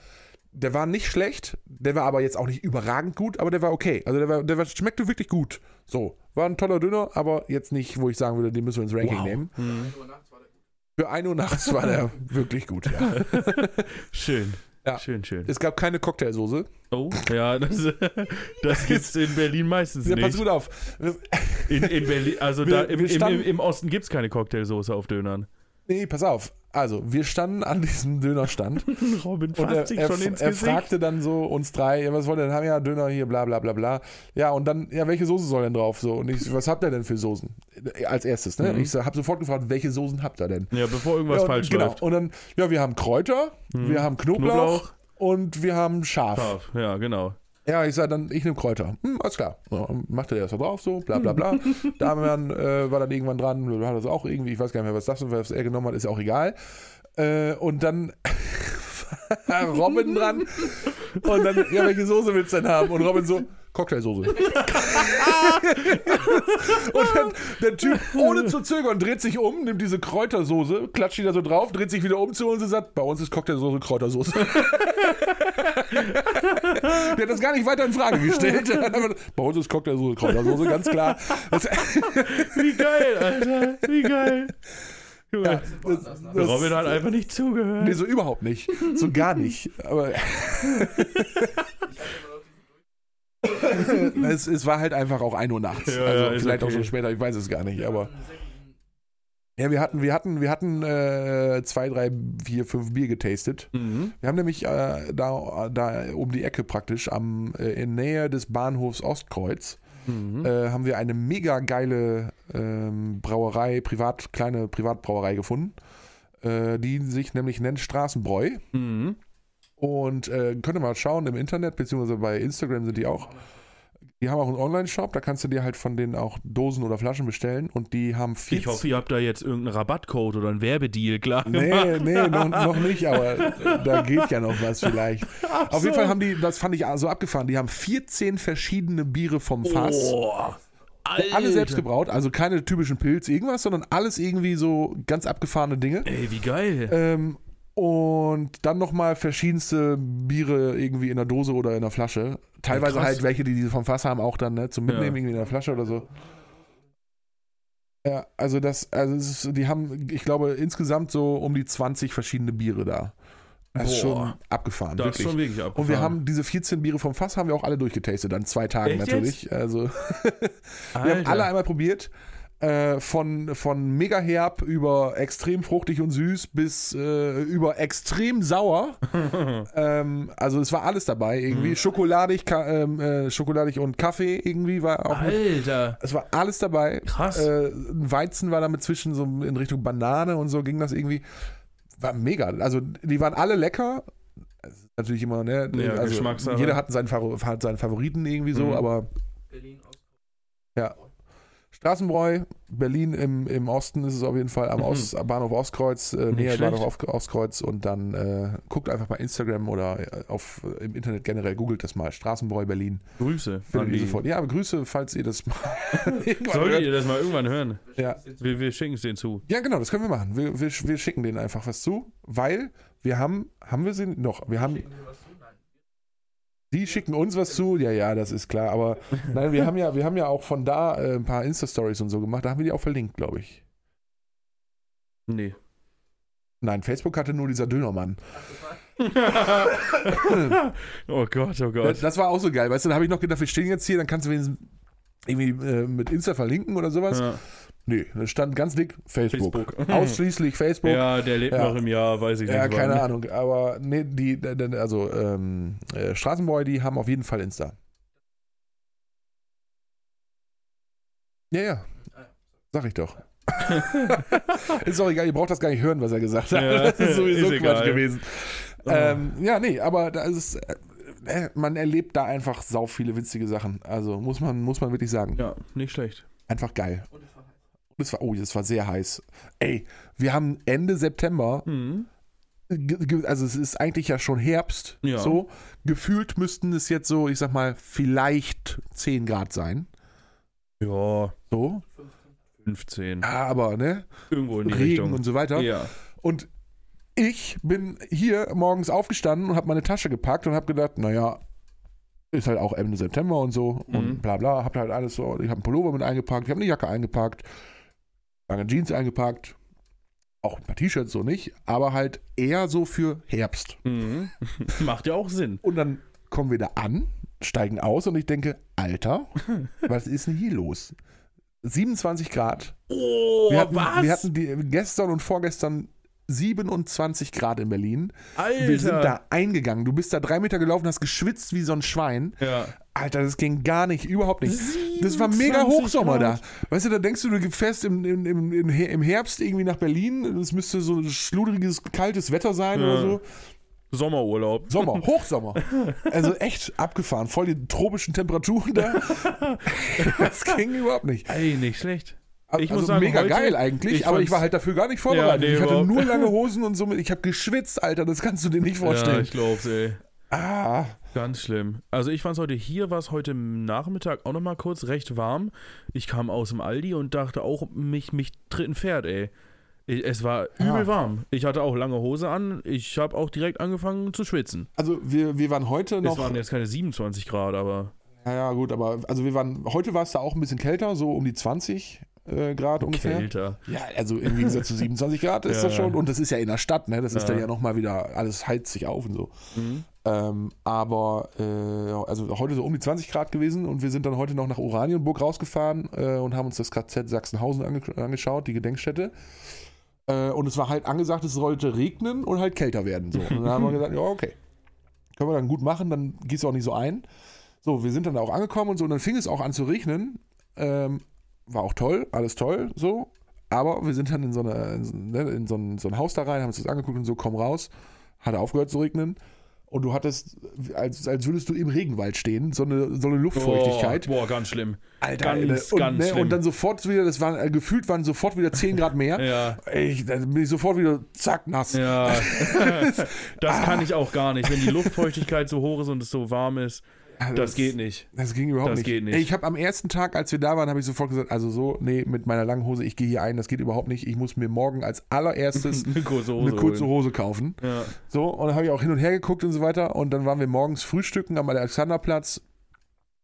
A: der war nicht schlecht, der war aber jetzt auch nicht überragend gut, aber der war okay. Also der war, der war, schmeckte wirklich gut. So, war ein toller Döner, aber jetzt nicht, wo ich sagen würde, den müssen wir ins Ranking
B: Wow.
A: nehmen.
B: Hm.
A: Für 1 Uhr nachts war der *laughs* wirklich gut, ja. *laughs*
B: Schön.
A: Ja.
B: Schön, schön.
A: Es gab keine Cocktailsoße.
B: Oh, ja, das, *laughs* das gibt's in Berlin meistens
A: Ja, pass
B: nicht.
A: gut auf.
B: In, in Berlin, also
A: Wir-
B: da im,
A: wir
B: im,
A: standen-
B: im, im Osten gibt's keine Cocktailsoße auf Dönern.
A: Nee, pass auf. Also, wir standen an diesem Dönerstand *laughs*
B: Robin
A: und er, er,
B: schon ins
A: er
B: Gesicht.
A: fragte dann so uns drei, ja, was wollt ihr denn haben? Ja, Döner hier, bla bla bla bla. Ja, und dann, ja, welche Soße soll denn drauf? So, und ich, was habt ihr denn für Soßen? Als erstes, ne?
B: Mhm.
A: Ich so, hab sofort gefragt, welche Soßen habt ihr denn?
B: Ja, bevor irgendwas
A: ja, und,
B: falsch
A: genau.
B: läuft.
A: Und dann, ja, wir haben Kräuter,
B: Mhm.
A: wir haben Knoblauch,
B: Knoblauch.
A: und wir haben Schaf.
B: Scharf. Ja, genau.
A: Ja, ich sag dann, ich nehme Kräuter. Hm, alles klar. Ja, machte der das da drauf, so, bla bla bla. *laughs* Damian äh, war dann irgendwann dran, hat das auch irgendwie, ich weiß gar nicht mehr, was das was er genommen hat, ist ja auch egal. Äh, und dann *laughs* war Robin dran. Und dann, ja, welche Soße willst du denn haben? Und Robin so, Cocktailsoße. *laughs* und dann der Typ, ohne zu zögern, dreht sich um, nimmt diese Kräutersoße, klatscht die da so drauf, dreht sich wieder um zu uns und sagt, bei uns ist Cocktailsoße Kräutersoße. *laughs* der hat das gar nicht weiter in Frage gestellt. *laughs* bei uns ist Cocktailsoße Kräutersoße, ganz klar. Das,
B: Wie geil, Alter. Wie geil.
A: Ja, das, das,
B: Robin hat einfach nicht zugehört.
A: Nee, so überhaupt nicht. So gar nicht. Aber *laughs* es, es, war halt einfach auch 1 Uhr nachts.
B: Ja,
A: also
B: ja,
A: vielleicht auch
B: okay.
A: schon später, ich weiß es gar nicht, aber. Ja, wir hatten, wir hatten, wir hatten äh, zwei, drei, vier, fünf Bier getastet.
B: Mhm.
A: Wir haben nämlich äh, da, da um die Ecke praktisch am, äh, in Nähe des Bahnhofs Ostkreuz
B: Mhm.
A: äh, haben wir eine mega geile ähm, Brauerei, privat, kleine Privatbrauerei gefunden, äh, die sich nämlich nennt Straßenbräu.
B: Mhm.
A: Und äh, könnt ihr mal schauen im Internet, beziehungsweise bei Instagram sind die auch. Die haben auch einen Online-Shop, da kannst du dir halt von denen auch Dosen oder Flaschen bestellen und die haben viel.
B: Ich hoffe, ihr habt da jetzt irgendeinen Rabattcode oder einen Werbedeal, klar.
A: Nee, nee, noch, *laughs* noch nicht, aber da geht ja noch was vielleicht. Auf jeden Fall haben die, das fand ich so abgefahren, die haben 14 verschiedene Biere vom Fass.
B: Boah.
A: Alle selbst gebraut, also keine typischen Pilz, irgendwas, sondern alles irgendwie so ganz abgefahrene Dinge.
B: Ey, wie geil.
A: Ähm, und dann nochmal verschiedenste Biere irgendwie in der Dose oder in der Flasche. Teilweise
B: krass.
A: halt welche, die diese vom Fass haben, auch dann ne, zum Mitnehmen
B: Ja.
A: irgendwie in der Flasche oder so. Ja, also das, also es ist, die haben, ich glaube, insgesamt so um die 20 verschiedene Biere da. Das ist
B: Boah.
A: schon abgefahren,
B: das
A: wirklich.
B: ist schon wirklich abgefahren.
A: Und wir haben diese 14 Biere vom Fass haben wir auch alle durchgetastet, an zwei Tagen
B: Echt
A: natürlich. Also *laughs* wir haben alle einmal probiert. Äh, von, von mega herb über extrem fruchtig und süß bis äh, über extrem sauer. *laughs* ähm, also es war alles dabei irgendwie.
B: Mhm.
A: Schokoladig, Ka ähm, äh, schokoladig und Kaffee irgendwie war auch mit.
B: Alter.
A: Es war alles dabei.
B: Krass.
A: Äh, ein Weizen war damit zwischen so in Richtung Banane und so ging das irgendwie. War mega. Also die waren alle lecker. Natürlich immer, ne?
B: Ja,
A: also
B: Geschmackssache.
A: jeder hat seinen, hat seinen Favoriten irgendwie so,
B: Mhm.
A: aber ja. Straßenbräu, Berlin im, im Osten ist es auf jeden Fall am
B: Mhm.
A: Ost, am Bahnhof Ostkreuz, äh, näher. Bahnhof Ostkreuz und dann äh, guckt einfach bei Instagram oder äh, auf, äh, im Internet generell, googelt das mal, Straßenbräu Berlin.
B: Grüße.
A: Findet ihr sofort. Ja, aber Grüße, falls ihr das mal *laughs*
B: Solltet
A: hört.
B: ihr das mal irgendwann hören?
A: Ja.
B: Wir, wir schicken es denen zu.
A: ja, genau, das können wir machen. Wir, wir, wir schicken denen einfach was zu, weil wir haben, haben wir sie noch, wir haben, die schicken uns was zu, ja, ja, das ist klar, aber *laughs* nein, wir haben ja, wir haben ja auch von da äh, ein paar Insta-Stories und so gemacht, da haben wir die auch verlinkt, glaube ich.
B: Nee.
A: Nein, Facebook hatte nur dieser Dönermann. *laughs*
B: oh Gott, oh
A: Das,
B: Gott.
A: das war auch so geil, weißt du, da habe ich noch gedacht, wir stehen jetzt hier, dann kannst du wenigstens irgendwie äh, mit Insta verlinken oder sowas.
B: Ja.
A: Nee, da stand ganz dick Facebook.
B: Facebook.
A: Ausschließlich Facebook.
B: ja, der lebt
A: Ja.
B: noch im Jahr, weiß ich
A: Ja,
B: nicht.
A: keine
B: wann.
A: Ahnung. Aber nee, die, also ähm, äh, Straßenboy, die haben auf jeden Fall Insta. Ja, ja. Sag ich doch. *laughs* ist auch egal, ihr braucht das gar nicht hören, was er gesagt hat.
B: Ja, *laughs*
A: das ist sowieso
B: ist
A: Quatsch gewesen.
B: Oh.
A: Ähm, ja, nee, aber da ist es, äh, man erlebt da einfach sau viele witzige Sachen. Also muss man, muss man wirklich sagen.
B: Ja, nicht schlecht.
A: Einfach geil. Und es war, oh, es war sehr heiß. Ey, wir haben Ende September
B: Mhm.
A: also es ist eigentlich ja schon Herbst,
B: Ja.
A: so. Gefühlt müssten es jetzt so, ich sag mal, vielleicht 10 Grad sein.
B: Ja,
A: So.
B: 15.
A: Ja, aber, ne?
B: Irgendwo in die
A: Regen
B: Richtung.
A: und so weiter.
B: Ja.
A: Und ich bin hier morgens aufgestanden und habe meine Tasche gepackt und habe gedacht, naja, ist halt auch Ende September und so
B: Mhm.
A: und bla bla. Hab halt alles so, ich habe einen Pullover mit eingepackt, ich habe eine Jacke eingepackt, lange Jeans eingepackt, auch ein paar T-Shirts so nicht, aber halt eher so für Herbst.
B: Mhm. *laughs* Macht ja auch Sinn.
A: Und dann kommen wir da an, steigen aus und ich denke, Alter, was ist denn hier los? 27 Grad.
B: Oh,
A: Wir hatten,
B: was?
A: wir hatten die, gestern und vorgestern 27 Grad in Berlin.
B: Alter.
A: Wir sind da eingegangen. Du bist da drei Meter gelaufen, hast geschwitzt wie so ein Schwein.
B: Ja.
A: Alter, das ging gar nicht, überhaupt nicht. Das war mega
B: 27
A: Hochsommer
B: Grad.
A: da. Weißt du, da denkst du, du fährst im, im, im, im Her- im Herbst irgendwie nach Berlin. Es müsste so schludriges, kaltes Wetter sein
B: Ja.
A: oder so.
B: Sommerurlaub.
A: Sommer, *laughs* Hochsommer. Also echt abgefahren. Voll die tropischen Temperaturen da. Das ging überhaupt nicht.
B: Ey, nicht schlecht. Ich
A: also
B: muss sagen,
A: mega
B: heute-
A: geil eigentlich,
B: ich
A: aber ich war halt dafür gar nicht vorbereitet.
B: Ja, nee,
A: ich hatte
B: überhaupt.
A: nur lange *laughs* Hosen und so. mit- Ich habe geschwitzt, Alter, das kannst du dir nicht
B: Ja,
A: vorstellen.
B: ich glaub's, ey.
A: Ah,
B: Ganz schlimm. Also ich fand es heute hier, war es heute Nachmittag auch nochmal kurz recht warm. Ich kam aus dem Aldi und dachte auch, mich, mich tritt ein Pferd, ey. Es war
A: Ja.
B: übel warm. Ich hatte auch lange Hose an. Ich habe auch direkt angefangen zu schwitzen.
A: also wir, wir waren heute noch.
B: Es waren jetzt keine 27 Grad, aber
A: Ja, ja, gut, aber also wir waren, heute war es da auch ein bisschen kälter, so um die 20 äh, Grad ungefähr.
B: kälter.
A: Ja, also im Gegensatz zu 27 Grad ist *laughs*
B: Ja,
A: das schon,
B: ja.
A: und das ist ja in der Stadt, ne? Das ist
B: Ja.
A: dann ja nochmal wieder, alles heizt sich auf und so.
B: Mhm.
A: Ähm, aber äh, also heute so um die 20 Grad gewesen und wir sind dann heute noch nach Oranienburg rausgefahren äh, und haben uns das KZ Sachsenhausen ange angeschaut, die Gedenkstätte. Äh, und es war halt angesagt, es sollte regnen und halt kälter werden. So. Und dann haben wir gesagt, ja, okay. Können wir dann gut machen, dann gehst du auch nicht so ein. So, wir sind dann auch angekommen und so, und dann fing es auch an zu regnen. Ähm, war auch toll, alles toll, so. Aber wir sind dann in so, eine, in, so- ne, in so, ein, so ein Haus da rein, haben uns das angeguckt und so, komm raus. Hat aufgehört zu regnen. Und du hattest, als, als würdest du im Regenwald stehen, so eine, so eine Luftfeuchtigkeit.
B: Oh, boah, ganz schlimm.
A: Alter,
B: ganz,
A: und,
B: ganz
A: ne,
B: schlimm.
A: und dann sofort wieder, das waren, äh, gefühlt waren sofort wieder 10 Grad mehr. *laughs*
B: Ja.
A: Ich, dann bin ich sofort wieder zack, nass.
B: Ja, *laughs* das kann ich auch gar nicht. Wenn die *laughs* Luftfeuchtigkeit so hoch ist und es so warm ist,
A: Ja,
B: das geht nicht.
A: Das ging überhaupt
B: Das
A: nicht.
B: geht nicht.
A: Ey, Ich habe am ersten Tag, als wir da waren, habe ich sofort gesagt, also so, nee, mit meiner langen Hose, ich gehe hier ein, das geht überhaupt nicht. Ich muss mir morgen als allererstes *laughs*
B: Eine kurze Hose.
A: eine kurze. Hose kaufen.
B: Ja.
A: So, und dann habe ich auch hin und her geguckt und so weiter. Und dann waren wir morgens frühstücken am Alexanderplatz.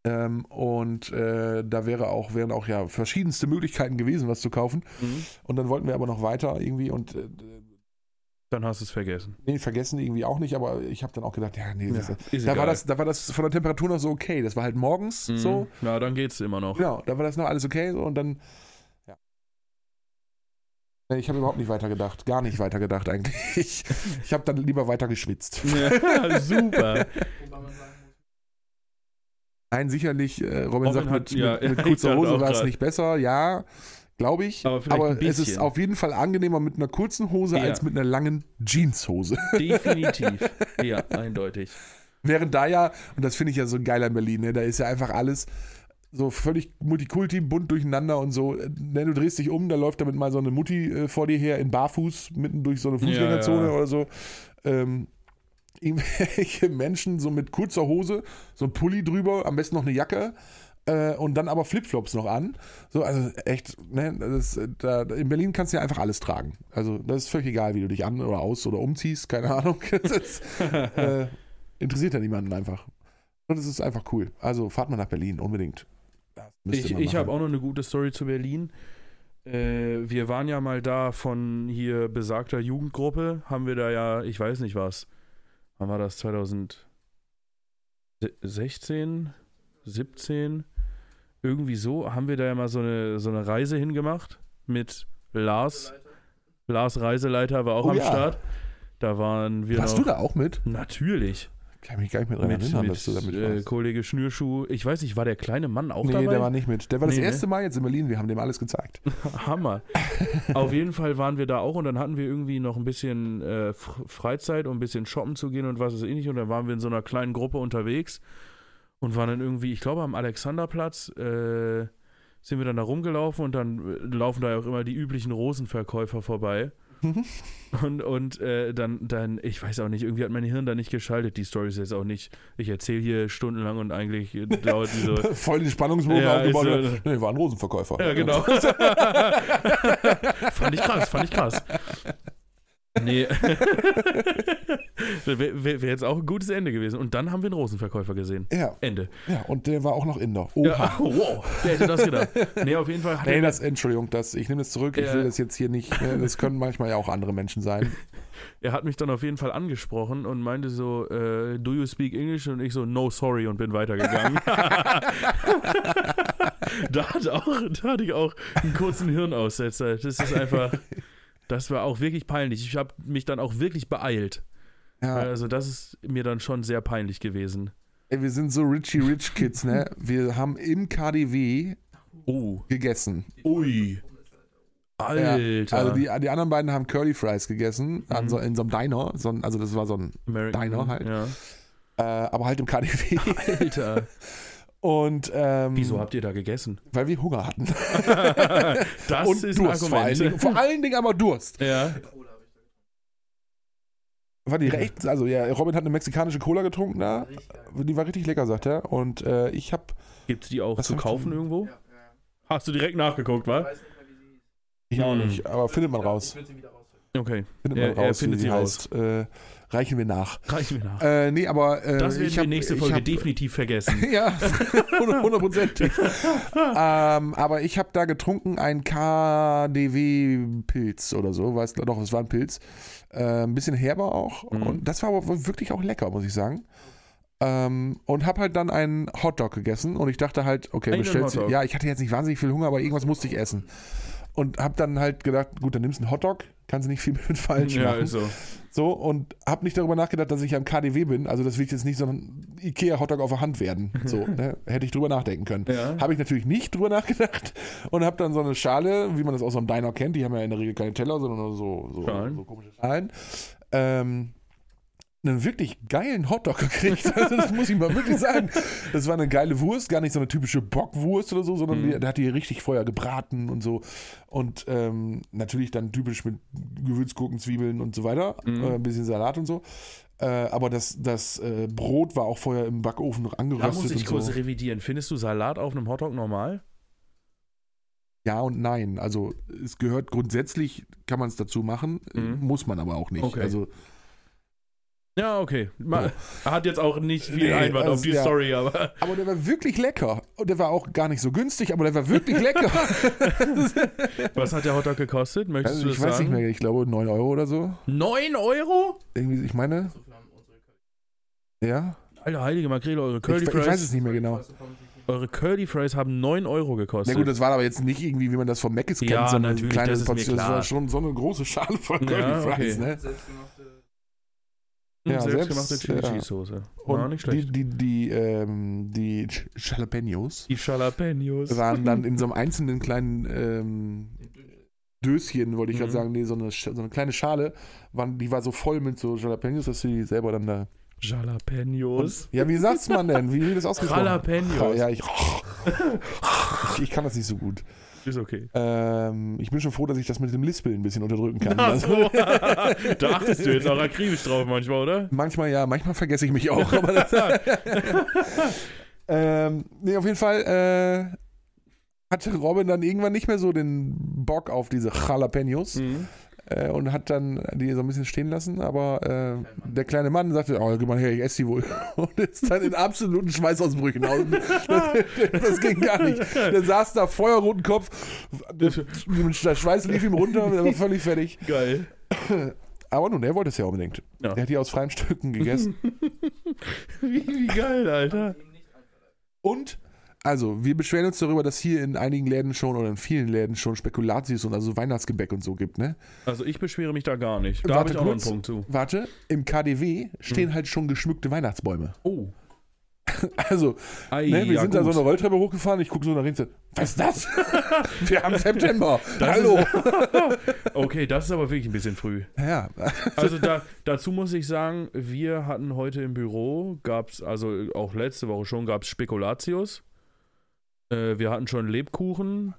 A: Ähm, und äh, da wäre auch, wären auch ja verschiedenste Möglichkeiten gewesen, was zu kaufen.
B: Mhm.
A: Und dann wollten wir aber noch weiter irgendwie und äh,
B: Dann hast du es vergessen.
A: nee, vergessen irgendwie auch nicht, aber ich habe dann auch gedacht, ja, nee, das,
B: Ja, ist
A: da,
B: egal.
A: war das, da war das von der Temperatur noch so okay. Das war halt morgens
B: Mhm.
A: so.
B: Na, dann geht's immer noch.
A: Genau, da war das noch alles okay so, und dann, ja. Nee, Ich habe überhaupt nicht weitergedacht, gar nicht weitergedacht eigentlich. *laughs* Ich habe dann lieber weiter geschwitzt. *laughs*
B: Ja, super.
A: Nein, sicherlich, äh, Robin,
B: Robin
A: sagt,
B: hat-
A: mit,
B: ja,
A: mit, mit *laughs*
B: ich
A: kurzer Hose war es nicht besser, ja, glaube ich.
B: Aber ein
A: es ist auf jeden Fall angenehmer mit einer kurzen Hose
B: Ja.
A: als mit einer langen Jeanshose.
B: Definitiv. *laughs* Ja, eindeutig.
A: Während da ja, und das finde ich ja so geil an Berlin, ne, da ist ja einfach alles so völlig Multikulti, bunt durcheinander und so. Ne, du drehst dich um, da läuft damit mal so eine Mutti äh, vor dir her in Barfuß, mitten durch so eine Fußgängerzone
B: Ja, ja.
A: oder so. Ähm, *laughs* irgendwelche Menschen so mit kurzer Hose, so ein Pulli drüber, am besten noch eine Jacke. Äh, und dann aber Flipflops noch an. So, also echt, ne, das, da, in Berlin kannst du ja einfach alles tragen. Also, das ist völlig egal, wie du dich an oder aus oder umziehst, keine Ahnung. *laughs* Ist, äh, interessiert ja niemanden einfach. Und es ist einfach cool. Also fahrt mal nach Berlin, unbedingt.
B: Ich, ich habe auch noch eine gute Story zu Berlin. Äh, wir waren ja mal da von hier besagter Jugendgruppe, haben wir da ja, ich weiß nicht was, wann war das, 2016, 17? Irgendwie so, haben wir da ja mal so eine, so eine Reise hingemacht mit Lars. Lars Reiseleiter war auch
A: Oh
B: am
A: ja.
B: Start. Da waren wir
A: Warst
B: noch.
A: du da auch mit?
B: Natürlich.
A: Kann mich gar nicht dran
B: Mit,
A: erinnern,
B: mit
A: dass du damit
B: äh,
A: warst.
B: Kollege Schnürschuh. Ich weiß nicht, war der kleine Mann auch
A: nee,
B: dabei?
A: der war nicht mit. Der war das
B: Nee, ne?
A: erste Mal jetzt in Berlin. Wir haben dem alles gezeigt. *laughs*
B: Hammer. Auf jeden Fall waren wir da auch und dann hatten wir irgendwie noch ein bisschen äh, Freizeit, um ein bisschen shoppen zu gehen und was ist ähnlich. Und dann waren wir in so einer kleinen Gruppe unterwegs und waren dann irgendwie, ich glaube, am Alexanderplatz äh, sind wir dann da rumgelaufen und dann äh, laufen da ja auch immer die üblichen Rosenverkäufer vorbei. *laughs* Und, und äh, dann, dann, ich weiß auch nicht, irgendwie hat mein Hirn da nicht geschaltet. Die Story ist jetzt auch nicht, ich erzähle hier stundenlang und eigentlich dauert die so. *laughs*
A: Voll den Spannungsbogen
B: Ja,
A: aufgebaut.
B: so-
A: nee, war ein Rosenverkäufer.
B: Ja, genau. *laughs* fand ich krass, fand ich krass. Nee. *laughs* Wäre wär, jetzt auch ein gutes Ende gewesen. Und dann haben wir einen Rosenverkäufer gesehen.
A: Ja,
B: Ende.
A: ja, und der war auch noch Inder. Oha.
B: Ja, *laughs* wow, wer hätte das gedacht? Nee, auf jeden Fall hat
A: Nee, das, Entschuldigung, das, ich nehme das zurück. Ich
B: Ja.
A: will das jetzt hier nicht. ne, Das können manchmal ja auch andere Menschen sein. *laughs*
B: er hat mich dann auf jeden Fall angesprochen und meinte so, äh, do you speak English? Und ich so, no, sorry und bin weitergegangen. da, hat auch, da hatte ich auch einen kurzen Hirnaussetzer. Das ist einfach, das war auch wirklich peinlich. Ich habe mich dann auch wirklich beeilt.
A: Ja,
B: Also das ist mir dann schon sehr peinlich gewesen.
A: ey, wir sind so Richie Rich Kids, ne? Wir haben im KDW
B: Oh.
A: gegessen.
B: Ui. Alter.
A: Also die, die anderen beiden haben Curly Fries gegessen,
B: Mhm.
A: so, in so einem Diner. So ein, also das war so ein,
B: American,
A: Diner halt.
B: Ja.
A: äh, aber halt im KDW.
B: Alter. *laughs*
A: Und ähm,
B: Wieso habt ihr da gegessen?
A: weil wir Hunger hatten. *laughs*
B: das
A: Und
B: ist
A: Durst vor allen,
B: Argument.
A: Dingen, vor allen Dingen aber Durst.
B: ja.
A: War die recht, also ja, Robin hat eine mexikanische Cola getrunken da. Die war richtig lecker, sagt er. Und äh, ich habe,
B: Gibt es die auch zu
A: ich
B: kaufen irgendwo? Hast du direkt nachgeguckt, wa?
A: ich auch
B: Hm.
A: nicht, aber findet man raus.
B: Okay,
A: Findet
B: Er-
A: man
B: er
A: raus,
B: findet
A: wie
B: sie
A: sie heißt. Äh, reichen wir nach.
B: reichen wir nach.
A: Äh, nee, aber äh,
B: das werden
A: ich
B: wir
A: hab,
B: nächste
A: ich
B: Folge
A: hab,
B: definitiv vergessen. *laughs*
A: Ja, hundertprozentig. *laughs* ähm, aber ich habe da getrunken ein KDW-Pilz oder so, weiß doch, es war ein Pilz. Äh, ein bisschen herber auch.
B: Mhm.
A: Und das war aber wirklich auch lecker, muss ich sagen. Ähm, und habe halt dann einen Hotdog gegessen und ich dachte halt, okay,
B: Einen
A: bestellst du. Ja, ich hatte jetzt nicht wahnsinnig viel Hunger, aber irgendwas musste ich essen. Und habe dann halt gedacht, gut, dann nimmst du einen Hotdog, kannst du nicht viel *laughs* mit falsch
B: ja,
A: machen.
B: ist so.
A: So, und habe nicht darüber nachgedacht, dass ich am KDW bin. Also das wird jetzt nicht so ein Ikea-Hotdog auf der Hand werden. *laughs* So, ne? Hätte ich drüber nachdenken können.
B: Ja.
A: Habe ich natürlich nicht drüber nachgedacht *laughs* und habe dann so eine Schale, wie man das aus so einem Diner kennt, die haben ja in der Regel keine Teller, sondern nur so, so,
B: Schalen.
A: so komische Schalen. Ähm, einen wirklich geilen Hotdog gekriegt. *laughs* Also das muss ich mal wirklich sagen. Das war eine geile Wurst, gar nicht so eine typische Bockwurst oder so, sondern
B: Mhm.
A: der hat die richtig vorher gebraten und so. Und ähm, natürlich dann typisch mit Gewürzgurken, Zwiebeln und so weiter.
B: Mhm.
A: Äh, ein bisschen Salat und so. Äh, aber das, das äh, Brot war auch vorher im Backofen noch
B: Da
A: angeröstet
B: muss ich kurz
A: so.
B: revidieren. Findest du Salat auf einem Hotdog normal?
A: Ja und nein. Also es gehört grundsätzlich, kann man es dazu machen,
B: Mhm.
A: muss man aber auch nicht.
B: Okay.
A: Also
B: Ja, okay. Ma- Hat jetzt auch nicht viel
A: Nee,
B: Einwand
A: also,
B: auf die
A: ja.
B: Story, aber.
A: Aber der war wirklich lecker. Und der war auch gar nicht so günstig, aber der war wirklich lecker. *laughs*
B: Was hat der Hotdog gekostet? Möchtest
A: also,
B: du
A: ich
B: das
A: weiß
B: sagen?
A: nicht mehr, ich glaube 9 Euro oder so.
B: 9 Euro?
A: Irgendwie, ich meine, ja.
B: Alter, heilige Makrele, eure
A: Ich,
B: Curly
A: ich
B: Fries.
A: weiß es nicht mehr genau.
B: Eure Curly Fries haben 9 Euro
A: Na
B: gekostet.
A: gut, das war aber jetzt nicht irgendwie, wie man das vom Mc's kennt,
B: Ja,
A: sondern
B: natürlich,
A: kleine
B: das ist mir
A: Portion. Das war schon so eine große Schale voll
B: Ja,
A: Curly
B: okay.
A: Fries, ne?
B: Hm,
A: Ja,
B: Selbstgemachte
A: selbst,
B: Chili
A: ja.
B: Cheese Soße.
A: Und
B: War nicht
A: die,
B: schlecht.
A: die, die, ähm, die Jalapenos
B: Die Jalapenos.
A: waren dann in so einem *laughs* einzelnen kleinen ähm, Döschen, wollte ich gerade
B: Mhm.
A: sagen, nee, so eine, so eine kleine Schale, waren, die war so voll mit so Jalapenos, dass du die selber dann da.
B: Jalapenos.
A: Ja, wie sagt's man denn? Wie wird das ausgesprochen?
B: Jalapenos.
A: Ja, ich, *laughs* ich, ich kann das nicht so gut.
B: Ist okay.
A: Ähm, ich bin schon froh, dass ich das mit dem Lispeln ein bisschen unterdrücken kann.
B: Ach
A: Also,
B: so. *laughs* da achtest du jetzt auch akribisch drauf manchmal, oder?
A: manchmal ja, manchmal vergesse ich mich auch. *laughs* Aber das, *laughs* ähm, nee, auf jeden Fall äh, hatte Robin dann irgendwann nicht mehr so den Bock auf diese Jalapenos
B: Mhm.
A: Äh, und hat dann die so ein bisschen stehen lassen. Aber äh, der kleine Mann sagte, oh, geh mal her, ich esse die wohl. *laughs* Und ist dann in absoluten Schweißausbrüchen. aus. Das, *laughs* das ging gar nicht. Der saß da, feuerroten Kopf, der Schweiß lief ihm runter, der war völlig fertig.
B: Geil.
A: Aber nun, er wollte es ja unbedingt.
B: Ja.
A: Er hat die aus freien Stücken gegessen. *laughs*
B: Wie, wie geil, Alter.
A: Und, also, wir beschweren uns darüber, dass hier in einigen Läden schon oder in vielen Läden schon Spekulatius und also Weihnachtsgebäck und so gibt, ne?
B: Also ich beschwere mich da gar nicht. Da
A: Warte
B: habe ich auch einen. Punkt zu.
A: Warte, im KDW stehen halt schon geschmückte Weihnachtsbäume.
B: Oh. *laughs*
A: Also,
B: Ei,
A: ne, wir
B: ja,
A: sind da so
B: gut.
A: eine Rolltreppe hochgefahren, ich gucke so nach links, was ist das? *laughs* wir haben September.
B: Das
A: Hallo. *laughs*
B: Okay, das ist aber wirklich ein bisschen früh.
A: ja,
B: Also da, dazu muss ich sagen, wir hatten heute im Büro, gab es, also auch letzte Woche schon, gab es Spekulatius. Äh, wir hatten schon Lebkuchen.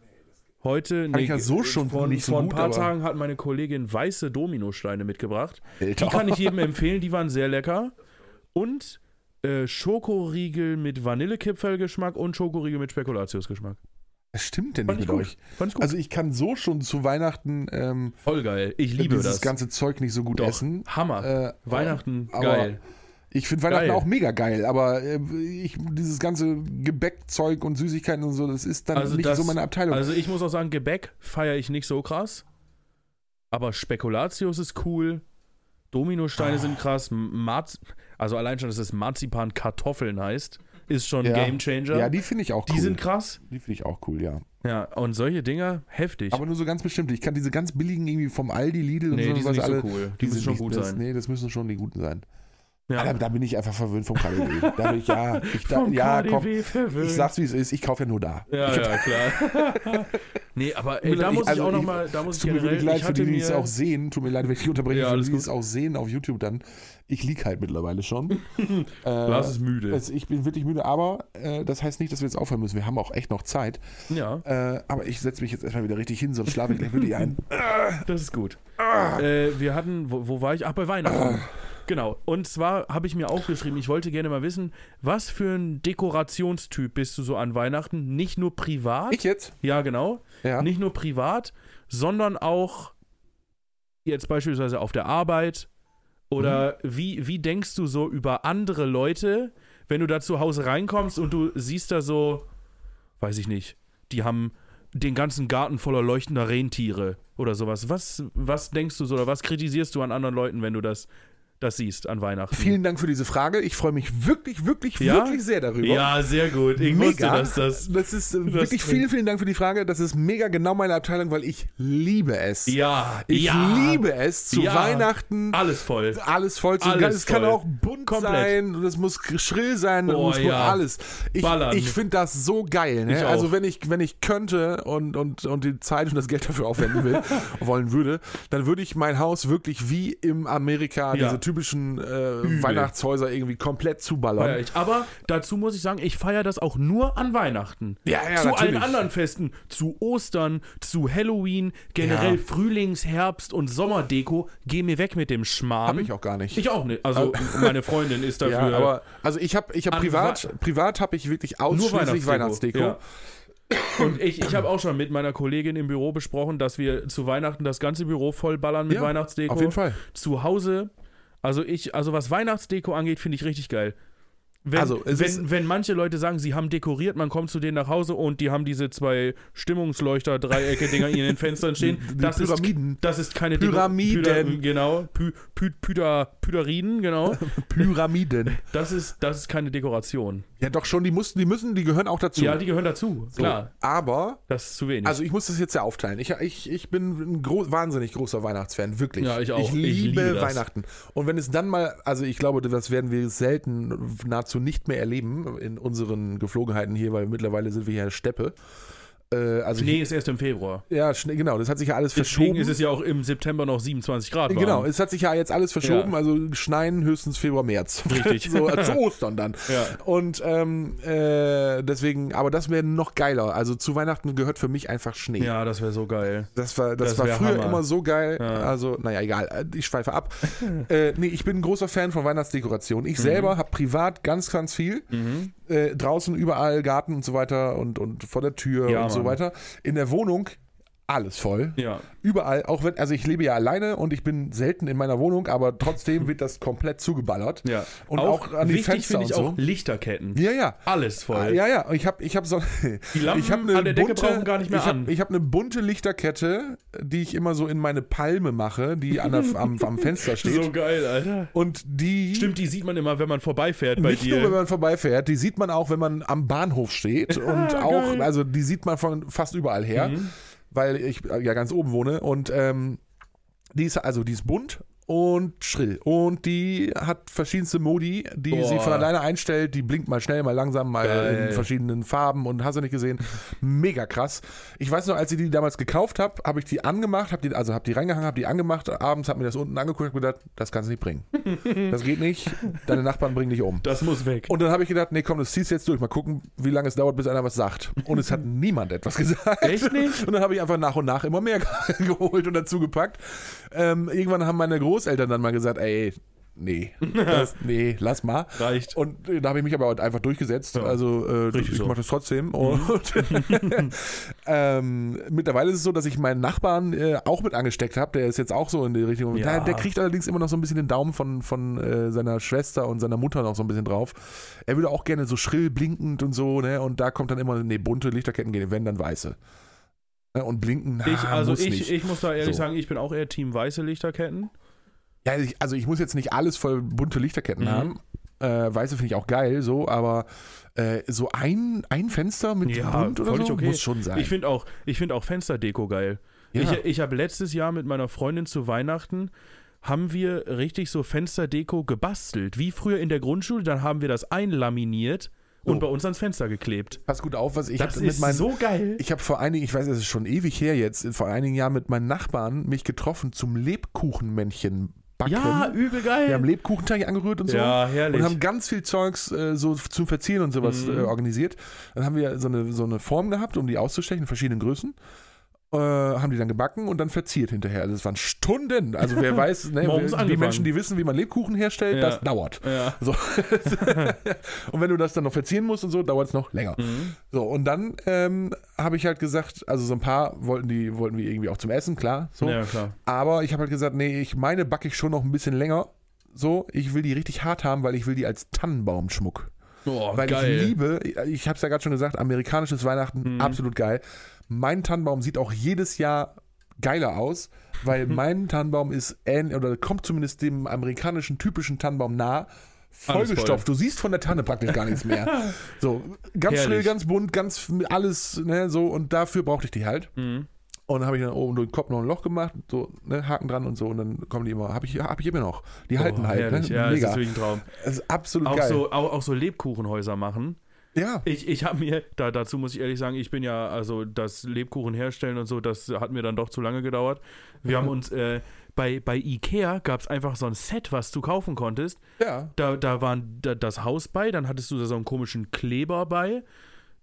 B: Heute,
A: ich ja so schon
B: vor,
A: nicht so
B: vor ein paar Tagen hat meine Kollegin weiße Dominosteine mitgebracht. Die
A: Alter.
B: kann ich jedem empfehlen, die waren sehr lecker. Und äh, Schokoriegel mit Vanillekipferlgeschmack und Schokoriegel mit Spekulatiusgeschmack.
A: Was stimmt denn
B: Fand
A: nicht
B: ich
A: mit
B: gut.
A: euch?
B: Ich.
A: Also ich kann so schon zu Weihnachten ähm,
B: Voll geil. Ich liebe
A: dieses
B: das.
A: ganze Zeug nicht so gut
B: Doch.
A: essen.
B: Hammer.
A: Äh,
B: Weihnachten, geil.
A: Ich finde Weihnachten auch mega geil, aber äh, ich, dieses ganze Gebäckzeug und Süßigkeiten und so, das ist dann
B: Also
A: nicht
B: das-
A: so meine Abteilung.
B: Also ich muss auch sagen, Gebäck feiere ich nicht so krass. Aber Spekulatius ist cool. Dominosteine
A: Ah.
B: sind krass. Marz also allein schon, dass es Marzipan Kartoffeln heißt, ist schon
A: Ja.
B: Game Changer.
A: ja, die finde ich auch
B: die
A: cool.
B: sind krass.
A: die finde ich auch cool, ja.
B: Ja, und solche Dinger, heftig.
A: Aber nur so ganz bestimmt. Ich kann diese ganz billigen irgendwie vom Aldi, Lidl und
B: nee,
A: so,
B: die sind
A: was
B: nicht
A: alle,
B: so cool. Die, müssen
A: sind
B: schon gut
A: das,
B: sein.
A: Nee, das müssen schon die guten sein.
B: Ja.
A: Da, da bin ich einfach verwöhnt vom KDW. da bin ich, ja, ich, da, ja, komm,
B: verwöhnt.
A: ich sag's wie es ist, ich kaufe ja nur da.
B: Ja,
A: ich,
B: ja, klar. *laughs* nee, aber ey, da muss ich
A: also
B: auch
A: ich-
B: nochmal, da muss ich
A: tut mir
B: generell,
A: leid
B: ich
A: für die, die es auch sehen. Tut mir leid, wenn ich unterbreche,
B: Ja,
A: für die, die es auch sehen auf YouTube dann. Ich lieg halt mittlerweile schon. *laughs* äh,
B: Lars ist müde.
A: also ich bin wirklich müde, aber äh, das heißt nicht, dass wir jetzt aufhören müssen. Wir haben auch echt noch Zeit.
B: ja,
A: Äh, aber ich setze mich jetzt erstmal wieder richtig hin, sonst schlafe ich gleich wirklich ein. *laughs*
B: das ist gut. Äh, wir hatten, wo, wo war ich? Ach, bei Weihnachten. Genau. Und zwar habe ich mir aufgeschrieben, ich wollte gerne mal wissen, was für ein Dekorationstyp bist du so an Weihnachten? Nicht nur privat.
A: Ich jetzt?
B: Ja, genau.
A: Ja.
B: Nicht nur privat, sondern auch jetzt beispielsweise auf der Arbeit. Oder
A: Mhm.
B: wie, wie denkst du so über andere Leute, wenn du da zu Hause reinkommst und du siehst da so, weiß ich nicht, die haben den ganzen Garten voller leuchtender Rentiere oder sowas. Was, was denkst du so oder was kritisierst du an anderen Leuten, wenn du das, das siehst an Weihnachten?
A: Vielen Dank für diese Frage. Ich freue mich wirklich, wirklich,
B: Ja?
A: wirklich sehr darüber.
B: Ja, sehr gut. Ich wusste, dass das.
A: das ist äh, wirklich vielen, vielen Dank für die Frage. Das ist mega genau meine Abteilung, weil ich liebe es.
B: Ja,
A: Ich
B: ja,
A: liebe es, zu
B: Ja.
A: Weihnachten
B: alles voll.
A: alles voll zu
B: Alles
A: Es kann
B: voll.
A: auch bunt
B: Komplett.
A: sein und es muss schrill sein,
B: Oh,
A: es muss alles. Ich,
B: Ballern.
A: ich finde das so geil. Ne? Also wenn ich, wenn ich könnte und, und, und die Zeit und das Geld dafür aufwenden will, *laughs* wollen würde, dann würde ich mein Haus wirklich wie im Amerika, diese typischen äh, Weihnachtshäuser irgendwie komplett zuballern.
B: Aber dazu muss ich sagen, ich feiere das auch nur an Weihnachten.
A: Ja, ja,
B: zu
A: natürlich.
B: allen anderen Festen, zu Ostern, zu Halloween, generell
A: Ja.
B: Frühlings-, Herbst- und Sommerdeko, geh mir weg mit dem Schmarrn.
A: Habe ich auch gar nicht.
B: Ich auch nicht. Also *laughs* meine Freundin ist dafür.
A: ja, aber also ich habe ich hab privat,
B: Wa-
A: privat habe ich wirklich
B: nur
A: ausschließlich Weihnachtsdeko.
B: Ja. Und ich, ich habe auch schon mit meiner Kollegin im Büro besprochen, dass wir zu Weihnachten das ganze Büro vollballern mit
A: Ja,
B: Weihnachtsdeko.
A: Auf jeden Fall.
B: Zu Hause, also ich, also was Weihnachtsdeko angeht, finde ich richtig geil. Wenn,
A: Also,
B: wenn, wenn manche Leute sagen, sie haben dekoriert, man kommt zu denen nach Hause und die haben diese zwei Stimmungsleuchter, Dreiecke-Dinger in den Fenstern stehen. *laughs*
A: Die
B: das
A: Pyramiden.
B: Ist, das ist keine Deko-
A: Pyramiden.
B: Pyra- genau. Py, py, Pyda, Pyramiden, genau. *laughs*
A: Pyramiden.
B: Das ist, das ist keine Dekoration.
A: Ja, doch schon, die mussten, die müssen, die gehören auch dazu.
B: Ja, die gehören dazu.
A: So.
B: Klar.
A: Aber
B: Das ist zu wenig.
A: Also ich muss das jetzt ja aufteilen. Ich, ich, ich bin ein gro wahnsinnig großer Weihnachtsfan, wirklich.
B: Ja, ich auch.
A: Ich
B: Ich
A: liebe,
B: liebe das.
A: Weihnachten. Und wenn es dann mal, also ich glaube, das werden wir selten, nahezu nicht mehr erleben in unseren Geflogenheiten hier, weil mittlerweile sind wir hier Steppe. Äh, also
B: Schnee ist erst im Februar.
A: ja, Schnee, genau, das hat sich ja alles
B: Deswegen
A: verschoben.
B: ist es ja auch im September noch 27 Grad warm.
A: Genau, es hat sich ja jetzt alles verschoben,
B: Ja.
A: also schneien höchstens Februar, März. *laughs*
B: Richtig.
A: so äh, zu Ostern dann.
B: Ja.
A: Und ähm, äh, deswegen, aber das wäre noch geiler. Also zu Weihnachten gehört für mich einfach Schnee.
B: Ja, das wäre so geil.
A: Das war, das
B: Das
A: war früher
B: Hammer.
A: immer so geil.
B: Ja.
A: Also, naja, egal. Äh, Ich schweife ab. *laughs* äh, nee, ich bin ein großer Fan von Weihnachtsdekoration.
B: Mhm.
A: Ich selber habe privat ganz, ganz viel. Äh, draußen überall Garten und so weiter und, und vor der Tür
B: Ja,
A: und so
B: Mann.
A: weiter. In der Wohnung alles voll.
B: Ja.
A: Überall, auch wenn, also ich lebe ja alleine und ich bin selten in meiner Wohnung, aber trotzdem *laughs* wird das komplett zugeballert.
B: Ja.
A: Und auch, an die Fenster
B: finde ich
A: und so.
B: auch Lichterketten.
A: Ja, ja.
B: Alles voll.
A: Ja, ja, ich habe ich hab so. *laughs*
B: Die Lampen
A: ich hab eine
B: an der Decke brauchen gar nicht mehr
A: ich hab,
B: an.
A: Ich habe eine bunte Lichterkette, die ich immer so in meine Palme mache, die an der, am, am Fenster *laughs* steht.
B: So geil, Alter.
A: Und die.
B: Stimmt, die sieht man immer, wenn man vorbeifährt bei
A: nicht
B: dir.
A: nur, wenn man vorbeifährt, die sieht man auch, wenn man am Bahnhof steht. und auch,
B: geil.
A: also die sieht man von fast überall her,
B: Mhm.
A: Weil ich ja ganz oben wohne. Und ähm, die ist, also die ist bunt und schrill. Und die hat verschiedenste Modi, die
B: Boah.
A: sie von alleine einstellt. Die blinkt mal schnell, mal langsam, mal
B: Geil.
A: in verschiedenen Farben und hast du nicht gesehen. Mega krass. Ich weiß noch, als ich die damals gekauft habe, habe ich die angemacht, habe die, also habe die reingehangen, habe die angemacht. Abends habe mir das unten angeguckt und gedacht, das kannst du nicht bringen. *laughs* Das geht nicht. Deine Nachbarn bringen dich um.
B: Das muss weg.
A: Und dann habe ich gedacht, nee, komm, das ziehst du jetzt durch. Mal gucken, wie lange es dauert, bis einer was sagt. Und es hat niemand etwas *laughs* gesagt.
B: Echt nicht?
A: Und dann habe ich einfach nach und nach immer mehr *laughs* geholt und dazu gepackt. Ähm, irgendwann haben meine Großeltern dann mal gesagt, ey, nee, *laughs* das, nee, lass mal.
B: Reicht.
A: Und äh, da habe ich mich aber einfach durchgesetzt.
B: Ja,
A: also äh, ich
B: so.
A: mache das trotzdem. Und *laughs* *laughs* ähm, mittlerweile ist es so, dass ich meinen Nachbarn äh, auch mit angesteckt habe. Der ist jetzt auch so in die Richtung.
B: Ja.
A: Der, der kriegt allerdings immer noch so ein bisschen den Daumen von, von äh, seiner Schwester und seiner Mutter noch so ein bisschen drauf. Er würde auch gerne so schrill blinkend und so, ne? Und da kommt dann immer, nee, bunte Lichterketten gehen, wenn dann weiße. Ne? Und blinken, na,
B: Ich, also
A: muss
B: ich, ich muss da ehrlich
A: So.
B: sagen, ich bin auch eher Team weiße Lichterketten.
A: Ja, ich, also ich muss jetzt nicht alles voll bunte Lichterketten
B: Mhm.
A: haben. Äh, Weiße finde ich auch geil, so, aber äh, so ein, ein Fenster mit
B: Ja,
A: bunt oder so
B: okay.
A: muss schon sein.
B: Ich finde auch, ich find auch Fensterdeko geil.
A: Ja.
B: Ich, ich habe letztes Jahr mit meiner Freundin zu Weihnachten haben wir richtig so Fensterdeko gebastelt. Wie früher in der Grundschule, dann haben wir das einlaminiert und
A: Oh.
B: bei uns ans Fenster geklebt.
A: Pass gut auf, was ich
B: das ist
A: meinen,
B: so geil.
A: Ich habe vor einigen, ich weiß, es ist schon ewig her jetzt, vor einigen Jahren mit meinen Nachbarn mich getroffen zum Lebkuchenmännchen backen.
B: ja, übel geil.
A: wir haben Lebkuchenteig angerührt und so.
B: ja, herrlich.
A: Und haben ganz viel Zeugs äh, so zum Verzieren und sowas
B: Mhm.
A: äh, organisiert. Dann haben wir so eine, so eine Form gehabt, um die auszustechen in verschiedenen Größen. Äh, haben die dann gebacken und dann verziert hinterher. Also es waren Stunden. Also wer *laughs* weiß, ne, die
B: angefangen.
A: Menschen, die wissen, wie man Lebkuchen herstellt,
B: Ja.
A: das dauert.
B: Ja.
A: So. *laughs* und wenn du das dann noch verzieren musst und so, dauert es noch länger.
B: Mhm.
A: So, und dann ähm, habe ich halt gesagt, also so ein paar wollten die, wollten wir irgendwie auch zum Essen, klar. So.
B: Ja, klar.
A: Aber ich habe halt gesagt, nee, ich meine backe ich schon noch ein bisschen länger. So, ich will die richtig hart haben, weil ich will die als Tannenbaumschmuck.
B: Oh,
A: Weil
B: geil.
A: ich liebe, ich habe es ja gerade schon gesagt, amerikanisches Weihnachten,
B: Mhm.
A: absolut geil. Mein Tannenbaum sieht auch jedes Jahr geiler aus, weil mein Tannenbaum ist ähnlich, oder kommt zumindest dem amerikanischen typischen Tannenbaum nah. Vollgestopft. Du siehst von der Tanne praktisch gar nichts mehr. *laughs* So, ganz
B: Herrlich.
A: schrill, ganz bunt, ganz alles, ne, so, und dafür brauchte ich die halt.
B: Mhm.
A: Und dann habe ich dann oben durch den Kopf noch ein Loch gemacht, so, ne, Haken dran und so, und dann kommen die immer, habe ich, hab ich immer noch. Die halten
B: oh,
A: halt,
B: herrlich.
A: ne?
B: Ja,
A: Mega.
B: das ist wirklich ein Traum.
A: Das ist absolut
B: Auch
A: geil.
B: so, auch, auch so Lebkuchenhäuser machen.
A: Ja.
B: Ich, ich habe mir, da, dazu muss ich ehrlich sagen, ich bin ja, also das Lebkuchen herstellen und so, das hat mir dann doch zu lange gedauert. Wir
A: Mhm.
B: haben uns, äh, bei, bei Ikea gab es einfach so ein Set, was du kaufen konntest.
A: Ja.
B: Da, da waren da, das Haus bei, dann hattest du da so einen komischen Kleber bei.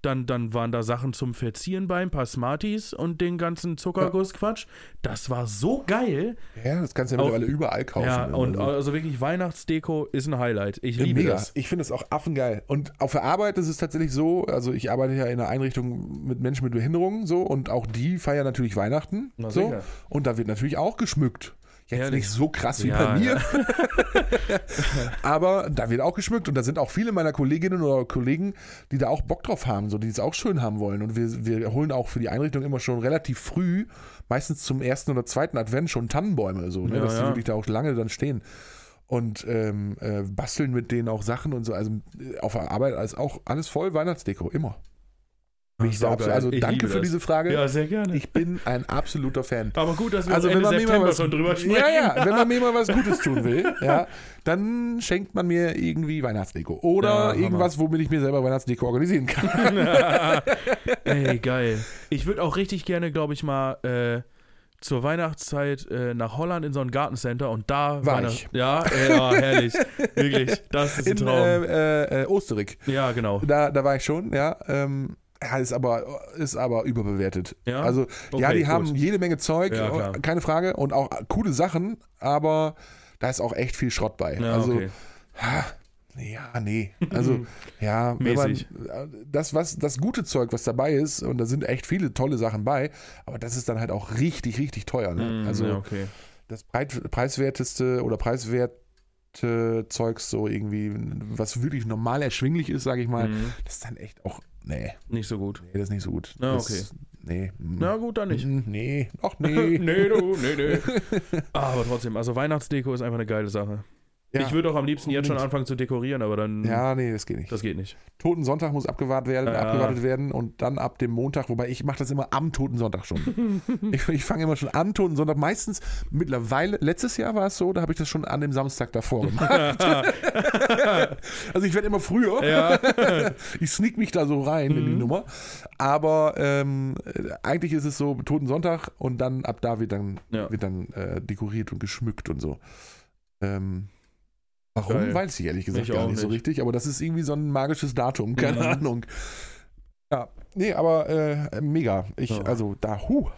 B: Dann, dann waren da Sachen zum Verzieren bei, ein paar Smarties und den ganzen Zuckergussquatsch. Das war so geil.
A: Ja, das kannst du ja mittlerweile überall kaufen.
B: Ja, und
A: Also-
B: also wirklich Weihnachtsdeko ist ein Highlight. Ich liebe
A: mega.
B: das.
A: Ich finde es auch affengeil. Und auf der Arbeit ist es tatsächlich so, also ich arbeite ja in einer Einrichtung mit Menschen mit Behinderungen so und auch die feiern natürlich Weihnachten.
B: Na
A: so.
B: sicher.
A: Und da wird natürlich auch geschmückt. Jetzt
B: Herrlich.
A: nicht so krass wie
B: Ja,
A: bei mir,
B: ja. *laughs*
A: aber da wird auch geschmückt und da sind auch viele meiner Kolleginnen oder Kollegen, die da auch Bock drauf haben, so die es auch schön haben wollen. Und wir, wir holen auch für die Einrichtung immer schon relativ früh, meistens zum ersten oder zweiten Advent schon Tannenbäume, so, ne,
B: Ja,
A: dass die
B: ja.
A: wirklich da auch lange dann stehen. Und ähm, äh, basteln mit denen auch Sachen und so. Also äh, auf der Arbeit ist auch alles voll Weihnachtsdeko, immer. Bin ich
B: Saugeil.
A: sauer. Also
B: Ich
A: danke für
B: das.
A: diese Frage.
B: Ja, sehr gerne.
A: Ich bin ein absoluter Fan.
B: Aber gut, dass wir
A: Also wenn
B: Ende
A: man mir mal
B: September
A: was,
B: schon drüber sprechen.
A: ja, ja, wenn man *laughs* mir mal was Gutes tun will, ja, dann schenkt man mir irgendwie Weihnachtsdeko oder
B: Ja,
A: irgendwas, womit ich mir selber Weihnachtsdeko organisieren kann. *laughs*
B: Ey, geil. Ich würde auch richtig gerne, glaube ich, mal äh, zur Weihnachtszeit äh, nach Holland in so ein Gartencenter und da
A: War ich.
B: Ja, äh, ja, herrlich. Wirklich. Das ist ein
A: In
B: Traum.
A: äh, äh, äh, Osterrik.
B: ja, genau.
A: Da, da war ich schon, ja. Ähm, ja, ist aber, ist aber überbewertet.
B: Ja?
A: Also, ja,
B: Okay,
A: die
B: gut.
A: haben jede Menge Zeug,
B: Ja,
A: keine Frage, und auch coole Sachen, aber da ist auch echt viel Schrott bei.
B: Ja,
A: also,
B: okay.
A: ha, ja, nee. Also, *laughs* ja, wenn man, das, was, das gute Zeug, was dabei ist, und da sind echt viele tolle Sachen bei, aber das ist dann halt auch richtig, richtig teuer. Ne?
B: Mm,
A: Also,
B: ja, okay.
A: das preiswerteste oder preiswerte Zeugs, so irgendwie, was wirklich normal erschwinglich ist, sage ich mal,
B: Mhm.
A: das ist dann echt auch, nee,
B: Nicht so gut.
A: nee, das ist nicht so gut.
B: Ah,
A: das,
B: okay.
A: Nee.
B: Na gut, dann nicht.
A: mm, Nee, ach nee. *laughs*
B: nee, du, nee, nee. *laughs* Aber trotzdem, also Weihnachtsdeko ist einfach eine geile Sache.
A: Ja,
B: ich würde auch am liebsten jetzt schon anfangen zu dekorieren, aber dann.
A: Ja, nee, das geht nicht.
B: Das geht nicht.
A: Toten Sonntag muss abgewartet werden,
B: Ja.
A: abgewartet werden und dann ab dem Montag, wobei ich mache das immer am Toten Sonntag schon. *laughs* ich ich fange immer schon am Toten Sonntag. Meistens mittlerweile, letztes Jahr war es so, da habe ich das schon an dem Samstag davor gemacht. *laughs* also ich werde immer früher.
B: Ja. *laughs*
A: ich sneak mich da so rein in die
B: Mhm.
A: Nummer. Aber ähm, äh, eigentlich ist es so Toten Sonntag und dann ab da wird dann, wird dann äh, dekoriert und geschmückt und so. Ähm, warum,
B: Geil.
A: weiß ich ehrlich gesagt
B: Ich
A: gar
B: auch
A: nicht so
B: nicht.
A: richtig, aber das ist irgendwie so ein magisches Datum, keine
B: Mhm.
A: Ahnung. Ja, nee, aber äh, mega. Ich,
B: Ja.
A: also da, huh,